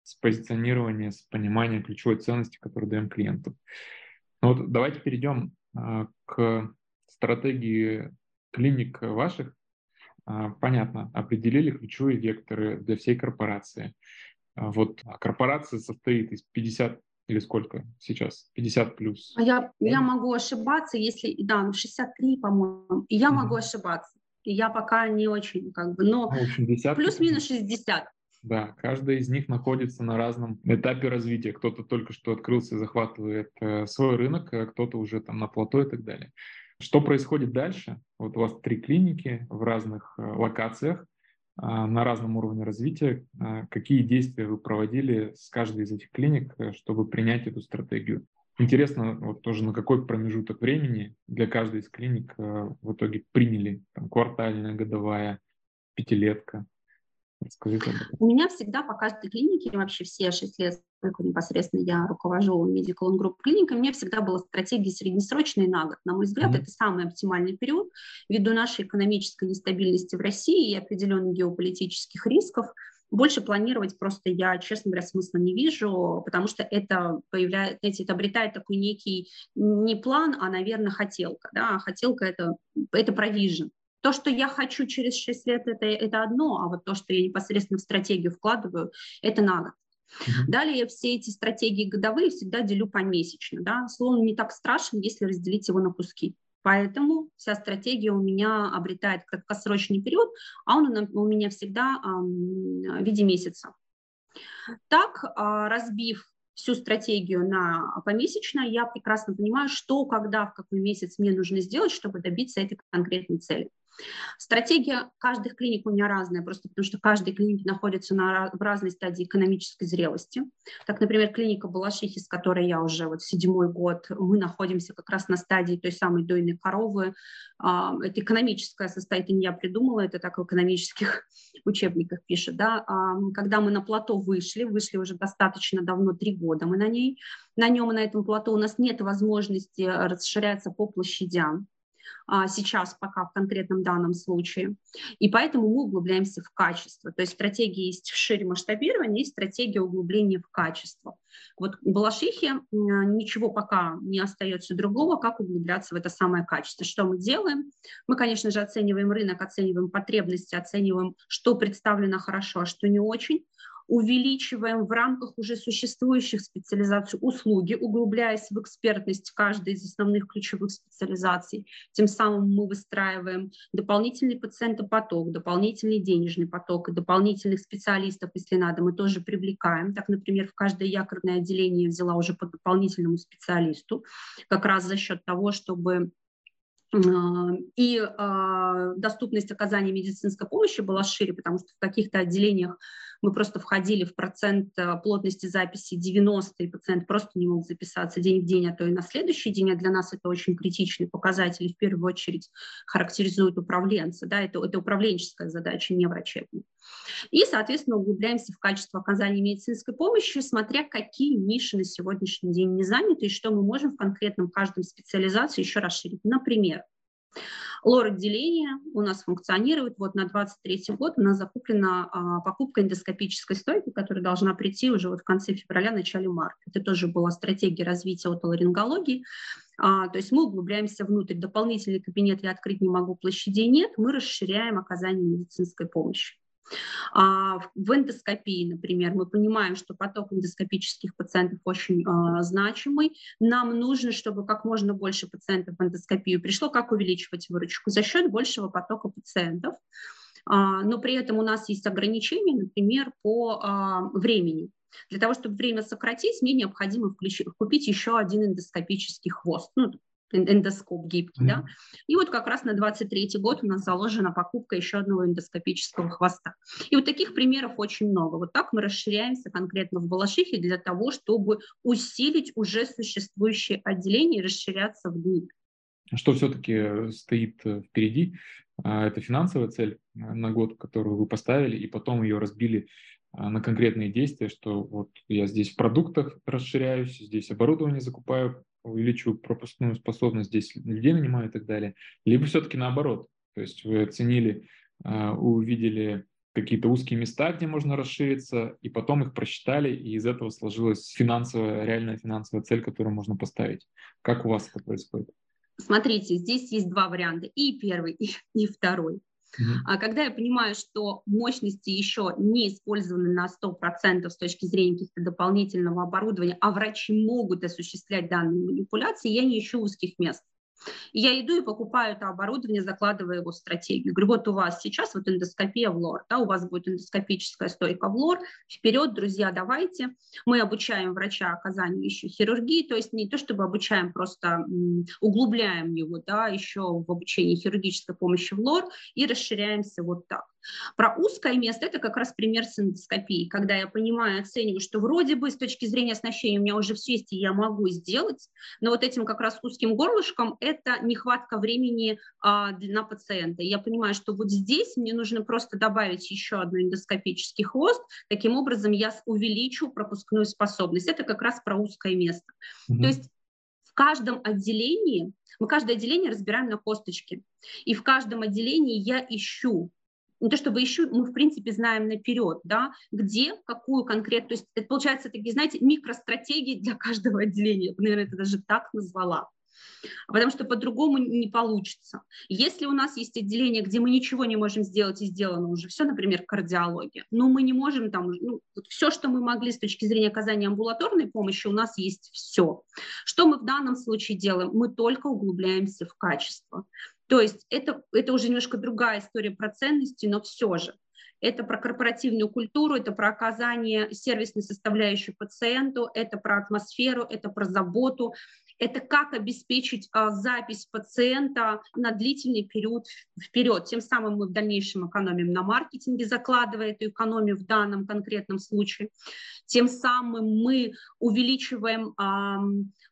с позиционирования, с понимания ключевой ценности, которую даем клиенту. Ну вот давайте перейдем а, к стратегии клиник ваших. А, понятно, определили ключевые векторы для всей корпорации. А, вот корпорация состоит из 50 или сколько сейчас? 50 плюс. А я, я могу ошибаться, если, да, 63, по-моему, и я mm могу ошибаться. И я пока не очень, как бы, но ну, плюс-минус 60. Да, каждая из них находится на разном этапе развития. Кто-то только что открылся и захватывает э, свой рынок, а кто-то уже там на плато и так далее. Что происходит дальше? Вот у вас три клиники в разных э, локациях, э, на разном уровне развития. Э, какие действия вы проводили с каждой из этих клиник, э, чтобы принять эту стратегию? Интересно вот тоже на какой промежуток времени для каждой из клиник э, в итоге приняли там, квартальная, годовая, пятилетка. У меня всегда по каждой клинике, вообще все шесть лет, сколько непосредственно я руковожу Medical On Group клиникой, у меня всегда была стратегия среднесрочная на год. На мой взгляд, mm-hmm. это самый оптимальный период ввиду нашей экономической нестабильности в России и определенных геополитических рисков. Больше планировать просто я, честно говоря, смысла не вижу, потому что это появляется, это обретает такой некий не план, а, наверное, хотелка. Да? Хотелка это, это провижен. То, что я хочу через 6 лет, это, это одно, а вот то, что я непосредственно в стратегию вкладываю, это на год. Uh-huh. Далее все эти стратегии годовые всегда делю помесячно. Да? Слон не так страшен, если разделить его на куски. Поэтому вся стратегия у меня обретает краткосрочный период, а он у меня всегда в виде месяца. Так, а, разбив всю стратегию на помесячно, я прекрасно понимаю, что, когда, в какой месяц мне нужно сделать, чтобы добиться этой конкретной цели. Стратегия каждых клиник у меня разная, просто потому что каждая клиника находится на, в разной стадии экономической зрелости. Так, например, клиника Балашихи, с которой я уже вот седьмой год, мы находимся как раз на стадии той самой дойной коровы. А, это экономическое состояние, я придумала, это так в экономических учебниках пишет. Да? А, когда мы на плато вышли, вышли уже достаточно давно, три года мы на ней, на нем и на этом плато у нас нет возможности расширяться по площадям. А, сейчас пока в конкретном данном случае. И поэтому мы углубляемся в качество. То есть стратегия есть шире масштабирования, есть стратегия углубления в качество. Вот в Балашихе ничего пока не остается другого, как углубляться в это самое качество. Что мы делаем? Мы, конечно же, оцениваем рынок, оцениваем потребности, оцениваем, что представлено хорошо, а что не очень увеличиваем в рамках уже существующих специализаций услуги, углубляясь в экспертность каждой из основных ключевых специализаций. Тем самым мы выстраиваем дополнительный пациентопоток, дополнительный денежный поток и дополнительных специалистов, если надо, мы тоже привлекаем. Так, например, в каждое якорное отделение взяла уже по дополнительному специалисту, как раз за счет того, чтобы и э, доступность оказания медицинской помощи была шире, потому что в каких-то отделениях мы просто входили в процент э, плотности записи 90, и пациент просто не мог записаться день в день, а то и на следующий день, а для нас это очень критичный показатель, в первую очередь характеризует управленца, да, это, это управленческая задача, не врачебная. И, соответственно, углубляемся в качество оказания медицинской помощи, смотря какие ниши на сегодняшний день не заняты и что мы можем в конкретном каждом специализации еще расширить. Например, Лор-отделение у нас функционирует. Вот на 23 год у нас закуплена а, покупка эндоскопической стойки, которая должна прийти уже вот в конце февраля, начале марта. Это тоже была стратегия развития отоларингологии. А, то есть мы углубляемся внутрь. Дополнительный кабинет я открыть не могу, площадей нет. Мы расширяем оказание медицинской помощи. А, в эндоскопии, например, мы понимаем, что поток эндоскопических пациентов очень а, значимый. Нам нужно, чтобы как можно больше пациентов в эндоскопию пришло. Как увеличивать выручку? За счет большего потока пациентов. А, но при этом у нас есть ограничения, например, по времени. Для того, чтобы время сократить, мне необходимо включить, купить еще один эндоскопический хвост. Ну, эндоскоп гибкий, mm-hmm. да. И вот как раз на 23 год у нас заложена покупка еще одного эндоскопического хвоста. И вот таких примеров очень много. Вот так мы расширяемся конкретно в Балашихе для того, чтобы усилить уже существующие отделения и расширяться вглубь. Что все-таки стоит э, впереди? а, это финансовая цель на год, которую вы поставили, и потом ее разбили на конкретные действия, что вот я здесь в продуктах расширяюсь, здесь оборудование закупаю, увеличиваю пропускную способность, здесь людей нанимаю и так далее. Либо все-таки наоборот, то есть вы оценили, увидели какие-то узкие места, где можно расшириться, и потом их просчитали, и из этого сложилась финансовая, реальная финансовая цель, которую можно поставить. Как у вас это происходит? Смотрите, здесь есть два варианта, и первый, и, и второй. А когда я понимаю, что мощности еще не использованы на 100% с точки зрения каких-то дополнительного оборудования, а врачи могут осуществлять данные манипуляции, я не ищу узких мест. Я иду и покупаю это оборудование, закладывая его в стратегию. Говорю, вот у вас сейчас вот эндоскопия в лор, да, у вас будет эндоскопическая стойка в лор, вперед, друзья, давайте. Мы обучаем врача оказанию еще хирургии, то есть не то, чтобы обучаем, просто углубляем его, да, еще в обучении хирургической помощи в лор и расширяемся вот так. Про узкое место – это как раз пример с эндоскопией, когда я понимаю, оцениваю, что вроде бы с точки зрения оснащения у меня уже все есть, и я могу сделать, но вот этим как раз узким горлышком – это нехватка времени а, на пациента. Я понимаю, что вот здесь мне нужно просто добавить еще одну эндоскопический хвост, таким образом я увеличу пропускную способность. Это как раз про узкое место. Mm-hmm. То есть в каждом отделении, мы каждое отделение разбираем на косточки, и в каждом отделении я ищу не то чтобы ищу, мы в принципе знаем наперед, да, где, какую конкретно, то есть это получается такие, знаете, микростратегии для каждого отделения, наверное, это даже так назвала потому что по-другому не получится. Если у нас есть отделение, где мы ничего не можем сделать и сделано уже все, например, кардиология, но мы не можем там, ну, вот все, что мы могли с точки зрения оказания амбулаторной помощи, у нас есть все. Что мы в данном случае делаем? Мы только углубляемся в качество. То есть это, это уже немножко другая история про ценности, но все же. Это про корпоративную культуру, это про оказание сервисной составляющей пациенту, это про атмосферу, это про заботу, это как обеспечить а, запись пациента на длительный период вперед. Тем самым мы в дальнейшем экономим на маркетинге, закладывая эту экономию в данном конкретном случае. Тем самым мы увеличиваем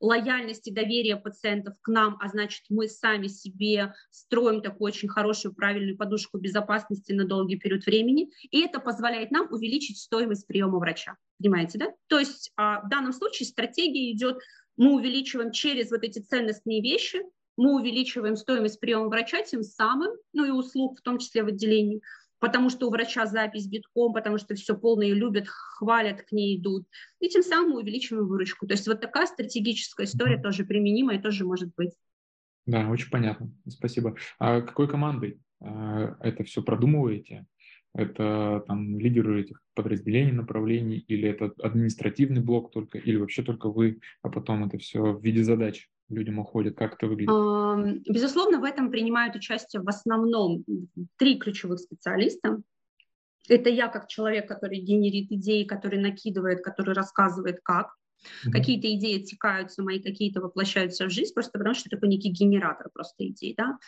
лояльность и доверие пациентов к нам, а значит мы сами себе строим такую очень хорошую, правильную подушку безопасности на долгий период времени. И это позволяет нам увеличить стоимость приема врача. Понимаете, да? То есть а, в данном случае стратегия идет мы увеличиваем через вот эти ценностные вещи, мы увеличиваем стоимость приема врача тем самым, ну и услуг, в том числе в отделении, потому что у врача запись битком, потому что все полные любят, хвалят, к ней идут. И тем самым мы увеличиваем выручку. То есть вот такая стратегическая история тоже применима и тоже может быть. Да, очень понятно. Спасибо. А какой командой а, это все продумываете? Это там лидеры этих подразделений, направлений, или это административный блок только, или вообще только вы, а потом это все в виде задач людям уходит? Как это выглядит? Безусловно, в этом принимают участие в основном три ключевых специалиста. Это я как человек, который генерит идеи, который накидывает, который рассказывает как. Mm-hmm. Какие-то идеи отсекаются мои, какие-то воплощаются в жизнь, просто потому что такой некий генератор просто идей. Да?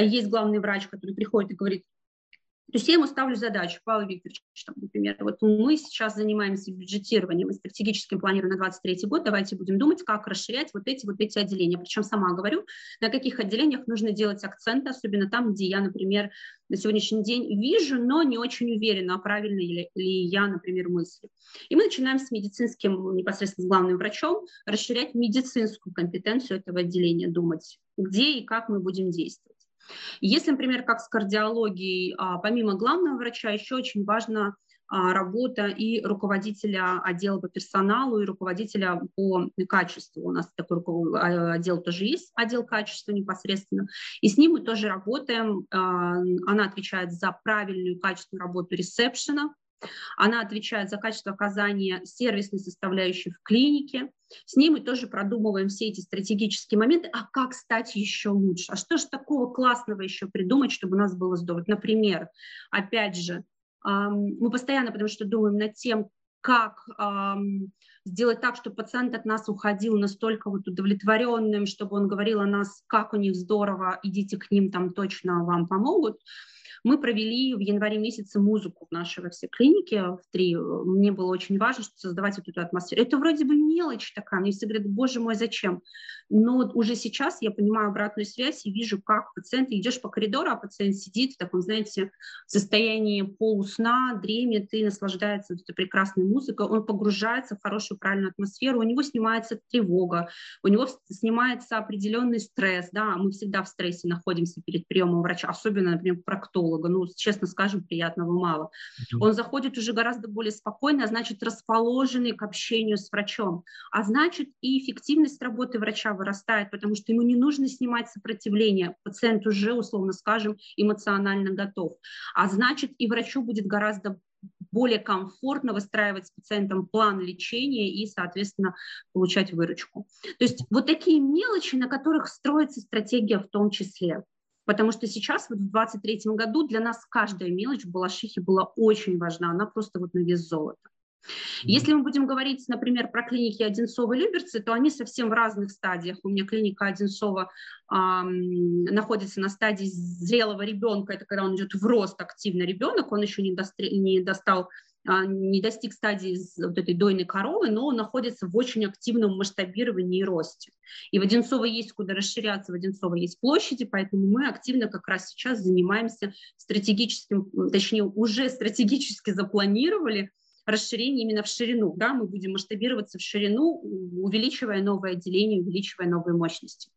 Есть главный врач, который приходит и говорит, то есть я ему ставлю задачу, Павел Викторович, там, например, вот мы сейчас занимаемся бюджетированием и стратегическим планированием на 2023 год, давайте будем думать, как расширять вот эти вот эти отделения. Причем сама говорю, на каких отделениях нужно делать акценты, особенно там, где я, например, на сегодняшний день вижу, но не очень уверена, правильно ли, ли я, например, мыслю. И мы начинаем с медицинским, непосредственно с главным врачом, расширять медицинскую компетенцию этого отделения, думать, где и как мы будем действовать. Если, например, как с кардиологией, а, помимо главного врача, еще очень важно а, работа и руководителя отдела по персоналу, и руководителя по качеству. У нас такой а, отдел тоже есть, отдел качества непосредственно. И с ним мы тоже работаем. Она отвечает за правильную качественную работу ресепшена, она отвечает за качество оказания сервисной составляющей в клинике. С ней мы тоже продумываем все эти стратегические моменты. А как стать еще лучше? А что же такого классного еще придумать, чтобы у нас было здорово? Например, опять же, мы постоянно, потому что думаем над тем, как сделать так, чтобы пациент от нас уходил настолько вот удовлетворенным, чтобы он говорил о нас, как у них здорово, идите к ним, там точно вам помогут. Мы провели в январе месяце музыку в нашей во всей клинике, в три. Мне было очень важно что создавать вот эту атмосферу. Это вроде бы мелочь такая, мне все говорят, боже мой, зачем? Но уже сейчас я понимаю обратную связь и вижу, как пациент, идешь по коридору, а пациент сидит в таком, знаете, состоянии полусна, дремет и наслаждается вот этой прекрасной музыкой, он погружается в хорошую, правильную атмосферу, у него снимается тревога, у него снимается определенный стресс, да, мы всегда в стрессе находимся перед приемом врача, особенно, например, проктолога, ну, честно скажем, приятного мало. Он заходит уже гораздо более спокойно, а значит, расположенный к общению с врачом, а значит, и эффективность работы врача вырастает, потому что ему не нужно снимать сопротивление, пациент уже, условно скажем, эмоционально готов, а значит, и врачу будет гораздо более комфортно выстраивать с пациентом план лечения и, соответственно, получать выручку. То есть вот такие мелочи, на которых строится стратегия в том числе. Потому что сейчас, вот в 2023 году, для нас каждая мелочь в Балашихе была очень важна, она просто вот на вес золота. Если мы будем говорить, например, про клиники Одинцова и Люберцы, то они совсем в разных стадиях. У меня клиника Одинцова э, находится на стадии зрелого ребенка, это когда он идет в рост активно ребенок, он еще не, достр... не достал не достиг стадии вот этой дойной коровы, но находится в очень активном масштабировании и росте. И в Одинцово есть куда расширяться, в Одинцово есть площади, поэтому мы активно как раз сейчас занимаемся стратегическим, точнее уже стратегически запланировали расширение именно в ширину. Да, мы будем масштабироваться в ширину, увеличивая новое отделение, увеличивая новые мощности.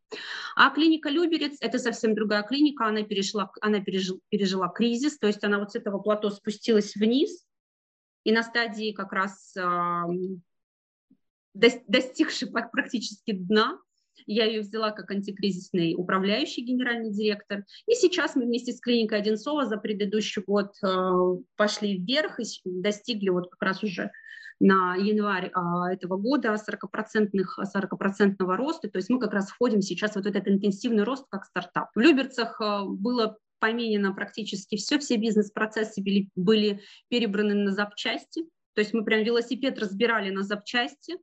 А клиника Люберец – это совсем другая клиника, она, перешла, она пережила, пережила кризис, то есть она вот с этого плато спустилась вниз, и на стадии как раз э, достигшей практически дна, я ее взяла как антикризисный управляющий генеральный директор. И сейчас мы вместе с клиникой Одинцова за предыдущий год э, пошли вверх и достигли вот как раз уже на январь а, этого года 40%, 40% роста. То есть мы как раз входим сейчас в вот этот интенсивный рост как стартап. В Люберцах а, было поменено практически все, все бизнес-процессы были, были перебраны на запчасти. То есть мы прям велосипед разбирали на запчасти,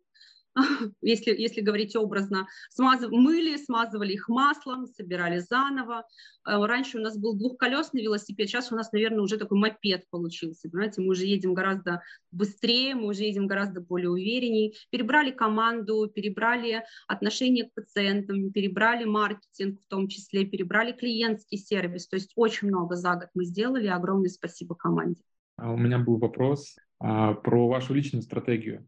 если, если говорить образно, смазыв, мыли, смазывали их маслом, собирали заново. Э, раньше у нас был двухколесный велосипед, сейчас у нас, наверное, уже такой мопед получился. Понимаете, мы уже едем гораздо быстрее, мы уже едем гораздо более уверенней. Перебрали команду, перебрали отношение к пациентам, перебрали маркетинг в том числе, перебрали клиентский сервис. То есть очень много за год мы сделали. Огромное спасибо команде. А у меня был вопрос а, про вашу личную стратегию.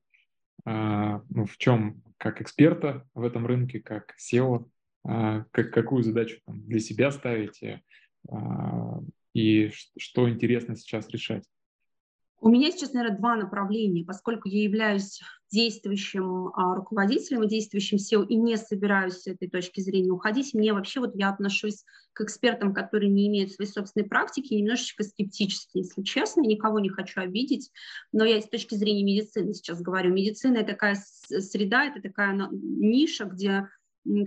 А, ну, в чем как эксперта в этом рынке, как SEO, а, как, какую задачу там, для себя ставите а, и что интересно сейчас решать? У меня сейчас, наверное, два направления, поскольку я являюсь действующим а, руководителем и действующим SEO и не собираюсь с этой точки зрения уходить. Мне вообще вот я отношусь к экспертам, которые не имеют своей собственной практики, немножечко скептически, если честно, никого не хочу обидеть, но я с точки зрения медицины сейчас говорю. Медицина – это такая среда, это такая ниша, где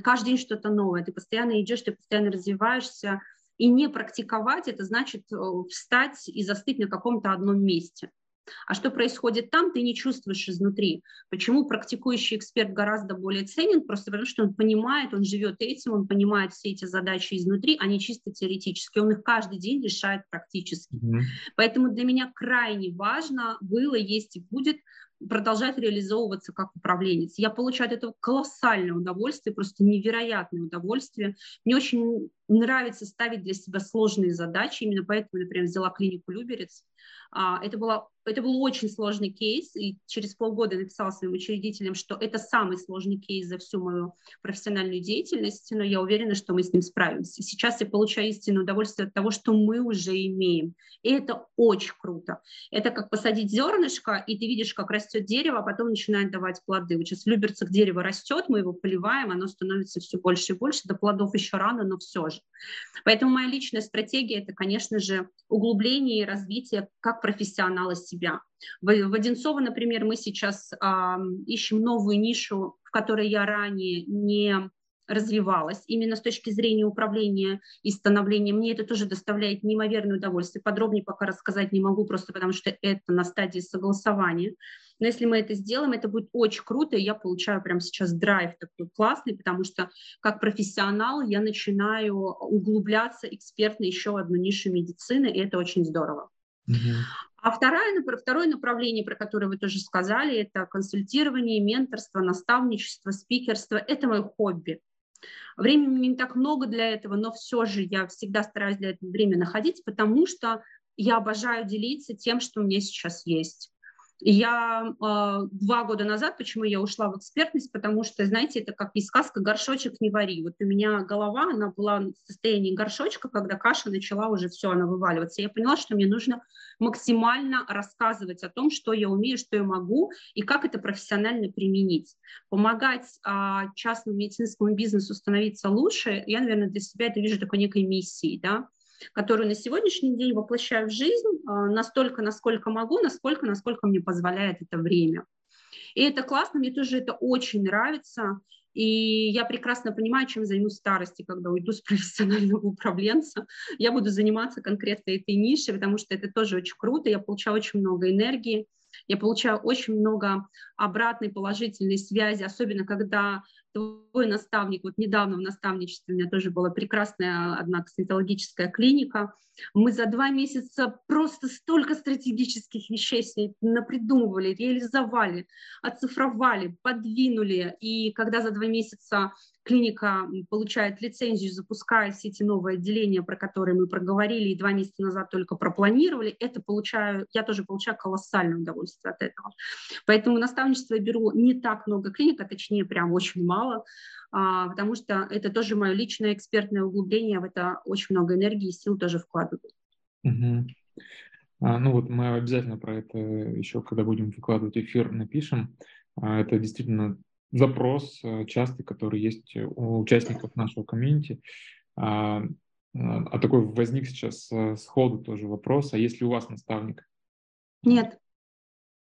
каждый день что-то новое, ты постоянно идешь, ты постоянно развиваешься, и не практиковать – это значит э, встать и застыть на каком-то одном месте. А что происходит там, ты не чувствуешь изнутри. Почему практикующий эксперт гораздо более ценен? Просто потому что он понимает, он живет этим, он понимает все эти задачи изнутри, а не чисто теоретически. Он их каждый день решает практически. Mm-hmm. Поэтому для меня крайне важно было, есть и будет продолжать реализовываться как управленец. Я получаю от этого колоссальное удовольствие, просто невероятное удовольствие. Мне очень нравится ставить для себя сложные задачи, именно поэтому, например, взяла клинику Люберец. А, это, была, это был очень сложный кейс, и через полгода написала своим учредителям, что это самый сложный кейс за всю мою профессиональную деятельность, но я уверена, что мы с ним справимся. Сейчас я получаю истинное удовольствие от того, что мы уже имеем, и это очень круто. Это как посадить зернышко, и ты видишь, как растет дерево, а потом начинает давать плоды. Вот сейчас в Люберцах дерево растет, мы его поливаем, оно становится все больше и больше, до плодов еще рано, но все же. Поэтому моя личная стратегия – это, конечно же, углубление и развитие как профессионала себя. В, в Одинцово, например, мы сейчас э, ищем новую нишу, в которой я ранее не развивалась именно с точки зрения управления и становления. Мне это тоже доставляет неимоверное удовольствие. Подробнее пока рассказать не могу, просто потому что это на стадии согласования. Но если мы это сделаем, это будет очень круто, я получаю прямо сейчас драйв такой классный, потому что как профессионал я начинаю углубляться экспертно еще в одну нишу медицины, и это очень здорово. А второе, второе направление, про которое вы тоже сказали, это консультирование, менторство, наставничество, спикерство. Это мое хобби. Времени не так много для этого, но все же я всегда стараюсь для этого время находить, потому что я обожаю делиться тем, что у меня сейчас есть. Я э, два года назад, почему я ушла в экспертность, потому что, знаете, это как и сказка «горшочек не вари». Вот у меня голова, она была в состоянии горшочка, когда каша начала уже все, она вываливаться. Я поняла, что мне нужно максимально рассказывать о том, что я умею, что я могу и как это профессионально применить. Помогать э, частному медицинскому бизнесу становиться лучше, я, наверное, для себя это вижу такой некой миссией, да, которую на сегодняшний день воплощаю в жизнь а, настолько, насколько могу, насколько, насколько мне позволяет это время. И это классно, мне тоже это очень нравится. И я прекрасно понимаю, чем займусь в старости, когда уйду с профессионального управленца. Я буду заниматься конкретно этой нишей, потому что это тоже очень круто. Я получаю очень много энергии, я получаю очень много обратной положительной связи, особенно когда твой наставник, вот недавно в наставничестве у меня тоже была прекрасная одна косметологическая клиника, мы за два месяца просто столько стратегических вещей с ней напридумывали, реализовали, оцифровали, подвинули, и когда за два месяца клиника получает лицензию, запускает все эти новые отделения, про которые мы проговорили, и два месяца назад только пропланировали, это получаю, я тоже получаю колоссальное удовольствие от этого. Поэтому наставничество я беру не так много клиник, а точнее прям очень мало, а, потому что это тоже мое личное экспертное углубление, в это очень много энергии и сил тоже вкладываю. Угу. А, ну вот мы обязательно про это еще, когда будем выкладывать эфир, напишем. А, это действительно запрос э, частый, который есть у участников нашего комьюнити. А, а такой возник сейчас э, сходу тоже вопрос, а если у вас наставник? Нет.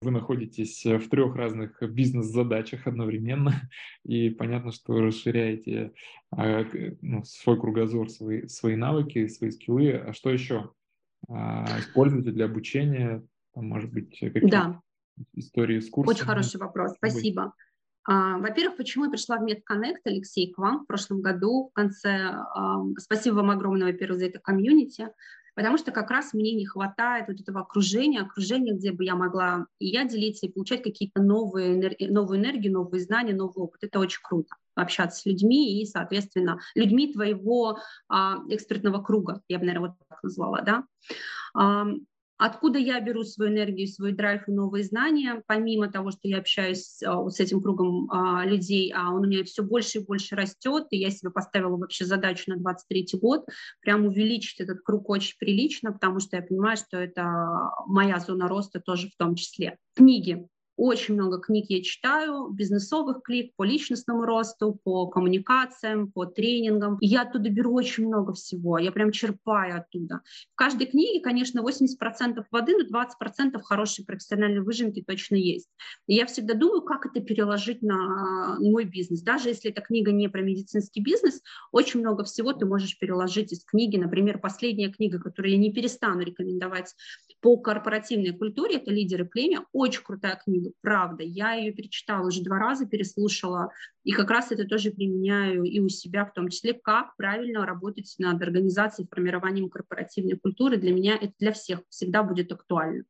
Вы находитесь в трех разных бизнес-задачах одновременно, и понятно, что расширяете а, ну, свой кругозор, свои, свои навыки, свои скиллы. А что еще используете для обучения? Там, может быть, какие-то да. истории с курсом? Очень хороший вопрос, спасибо. А, во-первых, почему я пришла в MedConnect, Алексей, к вам в прошлом году, в конце. Спасибо вам огромное, во-первых, за это комьюнити, потому что как раз мне не хватает вот этого окружения, окружения, где бы я могла и я делиться, и получать какие-то новые, новую энергию, новые знания, новый опыт. Это очень круто общаться с людьми и, соответственно, людьми твоего а, экспертного круга, я бы, наверное, вот так назвала, да. Откуда я беру свою энергию, свой драйв и новые знания, помимо того, что я общаюсь а, вот с этим кругом а, людей, а он у меня все больше и больше растет, и я себе поставила вообще задачу на 23 год, прям увеличить этот круг очень прилично, потому что я понимаю, что это моя зона роста тоже в том числе. Книги. Очень много книг я читаю, бизнесовых книг по личностному росту, по коммуникациям, по тренингам. Я оттуда беру очень много всего, я прям черпаю оттуда. В каждой книге, конечно, 80% воды, но 20% хорошей профессиональной выжимки точно есть. И я всегда думаю, как это переложить на мой бизнес. Даже если эта книга не про медицинский бизнес, очень много всего ты можешь переложить из книги. Например, последняя книга, которую я не перестану рекомендовать по корпоративной культуре, это «Лидеры племя». Очень крутая книга правда. Я ее перечитала уже два раза, переслушала, и как раз это тоже применяю и у себя, в том числе, как правильно работать над организацией, формированием корпоративной культуры. Для меня это для всех всегда будет актуально.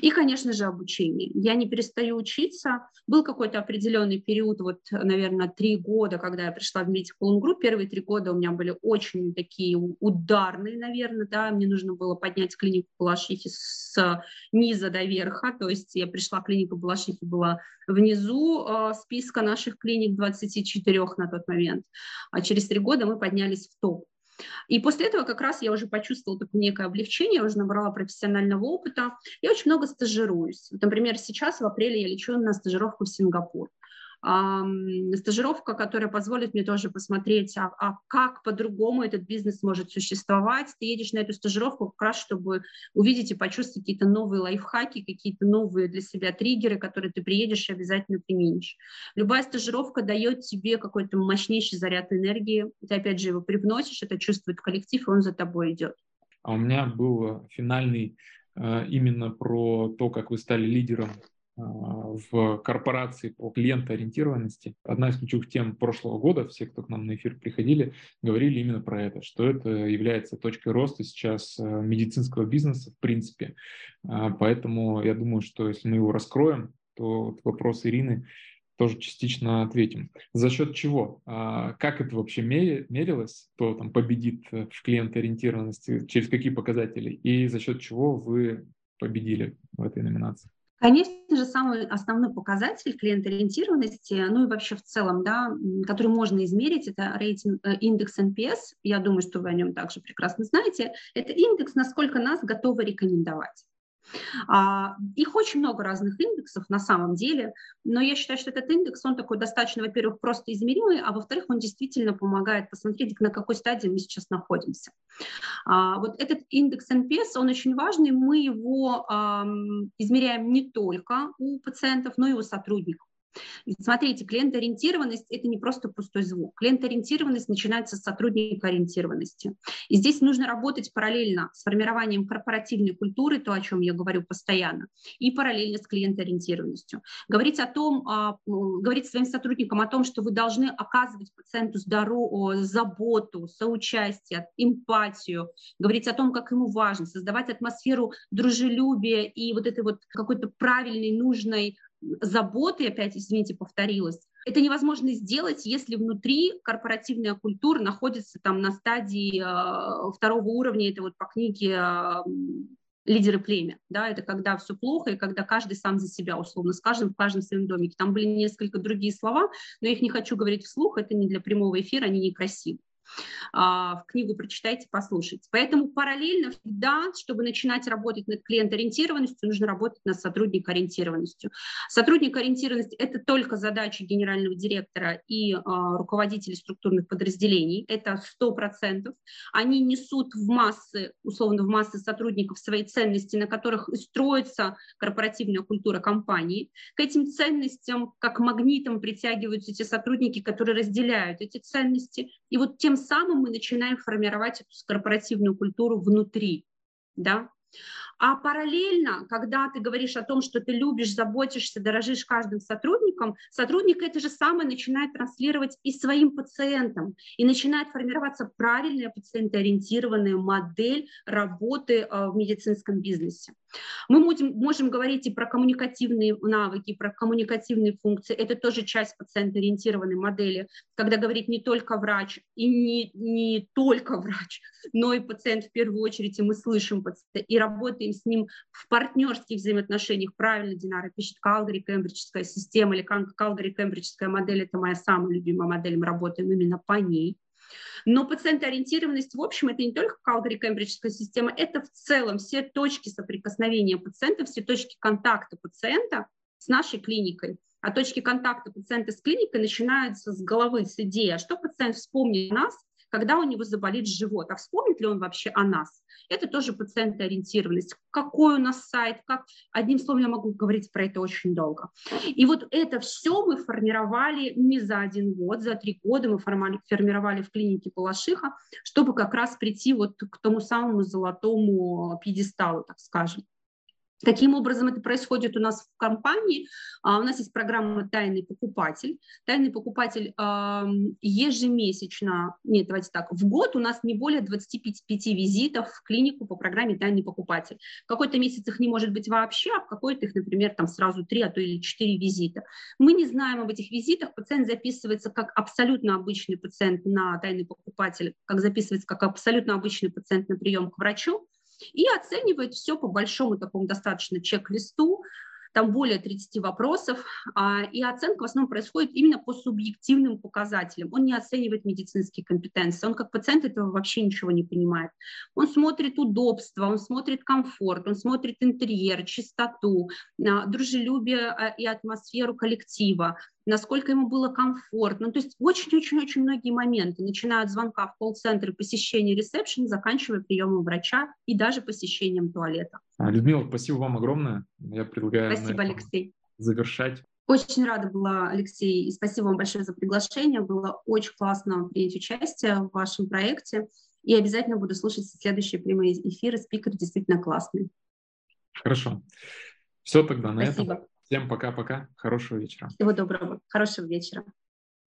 И, конечно же, обучение. Я не перестаю учиться. Был какой-то определенный период, вот, наверное, три года, когда я пришла в Medical Group. Первые три года у меня были очень такие ударные, наверное, да, мне нужно было поднять клинику Балашихи с низа до верха, то есть я пришла, клиника Балашихи была внизу э, списка наших клиник 24 на тот момент, а через три года мы поднялись в топ. И после этого как раз я уже почувствовала такое некое облегчение, я уже набрала профессионального опыта. Я очень много стажируюсь. Вот, например, сейчас в апреле я лечу на стажировку в Сингапур. Стажировка, которая позволит мне тоже посмотреть, а, а как по-другому этот бизнес может существовать. Ты едешь на эту стажировку как раз, чтобы увидеть и почувствовать какие-то новые лайфхаки, какие-то новые для себя триггеры, которые ты приедешь и обязательно применишь. Любая стажировка дает тебе какой-то мощнейший заряд энергии. Ты опять же его привносишь, это чувствует коллектив, и он за тобой идет. А у меня был финальный э, именно про то, как вы стали лидером а, в корпорации по клиентоориентированности. Одна из ключевых тем прошлого года, все, кто к нам на эфир приходили, говорили именно про это, что это является точкой роста сейчас э, медицинского бизнеса в принципе. А, поэтому я думаю, что если мы его раскроем, то вопрос Ирины тоже частично ответим. За счет чего? А, как это вообще мерилось? Кто там победит в клиентоориентированности? Через какие показатели? И за счет чего вы победили в этой номинации? Конечно же, самый основной показатель клиент-ориентированности, ну и вообще в целом, да, который можно измерить, это рейтинг, э, индекс NPS. Я думаю, что вы о нем также прекрасно знаете. Это индекс, насколько нас готовы рекомендовать. А, их очень много разных индексов на самом деле, но я считаю, что этот индекс, он такой достаточно, во-первых, просто измеримый, а во-вторых, он действительно помогает посмотреть, на какой стадии мы сейчас находимся. А, вот этот индекс NPS, он очень важный, мы его измеряем не только у пациентов, но и у сотрудников. Смотрите, клиентоориентированность – это не просто пустой звук. Клиентоориентированность начинается с сотрудникоориентированности. И здесь нужно работать параллельно с формированием корпоративной культуры, то, о чем я говорю постоянно, и параллельно с клиентоориентированностью. Говорить о том, а, говорить своим сотрудникам о том, что вы должны оказывать пациенту здоровую заботу, соучастие, эмпатию, говорить о том, как ему важно, создавать атмосферу дружелюбия и вот этой вот какой-то правильной, нужной заботы, опять, извините, повторилась, это невозможно сделать, если внутри корпоративная культура находится там на стадии э, второго уровня, это вот по книге э, лидеры племя, да, это когда все плохо, и когда каждый сам за себя, условно скажем, в каждом своем домике. Там были несколько другие слова, но я их не хочу говорить вслух, это не для прямого эфира, они некрасивы. А, в книгу прочитайте, послушайте. Поэтому параллельно всегда, чтобы начинать работать над клиент-ориентированностью, нужно работать над сотрудник-ориентированностью. Сотрудник-ориентированность – это только задача генерального директора и а, руководителей структурных подразделений. Это 100%. Они несут в массы, условно, в массы сотрудников свои ценности, на которых и строится корпоративная культура компании. К этим ценностям, как магнитом, притягиваются те сотрудники, которые разделяют эти ценности. И вот тем самым мы начинаем формировать эту корпоративную культуру внутри. Да? А параллельно, когда ты говоришь о том, что ты любишь, заботишься, дорожишь каждым сотрудником, сотрудник это же самое начинает транслировать и своим пациентам, и начинает формироваться правильная пациентоориентированная модель работы э, в медицинском бизнесе. Мы можем, можем говорить и про коммуникативные навыки, про коммуникативные функции. Это тоже часть пациентоориентированной модели, когда говорит не только врач и не, не только врач, но и пациент в первую очередь, и мы слышим пациента, и работаем с ним в партнерских взаимоотношениях. Правильно Динара пишет, Калгари-Кембриджская система или Калгари-Кембриджская модель – это моя самая любимая модель, мы работаем именно по ней. Но пациентоориентированность, в общем, это не только Калгари-Кембриджская система, это в целом все точки соприкосновения пациента, все точки контакта пациента с нашей клиникой. А точки контакта пациента с клиникой начинаются с головы, с идеи, а что пациент вспомнит нас, когда у него заболит живот, а вспомнит ли он вообще о нас. Это тоже пациентоориентированность. Какой у нас сайт, как... Одним словом, я могу говорить про это очень долго. И вот это все мы формировали не за один год, за три года мы формировали в клинике Балашиха, чтобы как раз прийти вот к тому самому золотому пьедесталу, так скажем. Каким образом это происходит у нас в компании? А, у нас есть программа «Тайный покупатель». Тайный покупатель ежемесячно, нет, давайте так, в год у нас не более 25 визитов в клинику по программе «Тайный покупатель». В какой-то месяц их не может быть вообще, а в какой-то их, например, там сразу 3, а то или 4 визита. Мы не знаем об этих визитах, пациент записывается как абсолютно обычный пациент на «Тайный покупатель», как записывается как абсолютно обычный пациент на прием к врачу, и оценивает все по большому такому достаточно чек-листу, там более 30 вопросов, а, и оценка в основном происходит именно по субъективным показателям. Он не оценивает медицинские компетенции, он как пациент этого вообще ничего не понимает. Он смотрит удобство, он смотрит комфорт, он смотрит интерьер, чистоту, а, дружелюбие а, и атмосферу коллектива, насколько ему было комфортно. То есть очень-очень-очень многие моменты, начиная от звонка в колл-центр, посещения ресепшн, заканчивая приемом врача и даже посещением туалета. А, Людмила, спасибо вам огромное. Я предлагаю спасибо, Алексей. завершать. Очень рада была, Алексей, и спасибо вам большое за приглашение. Было очень классно принять участие в вашем проекте. И обязательно буду слушать следующие прямые эфиры. Спикер действительно классный. Хорошо. Все тогда на Спасибо. этом. Всем пока-пока. Хорошего вечера. Всего доброго. Хорошего вечера.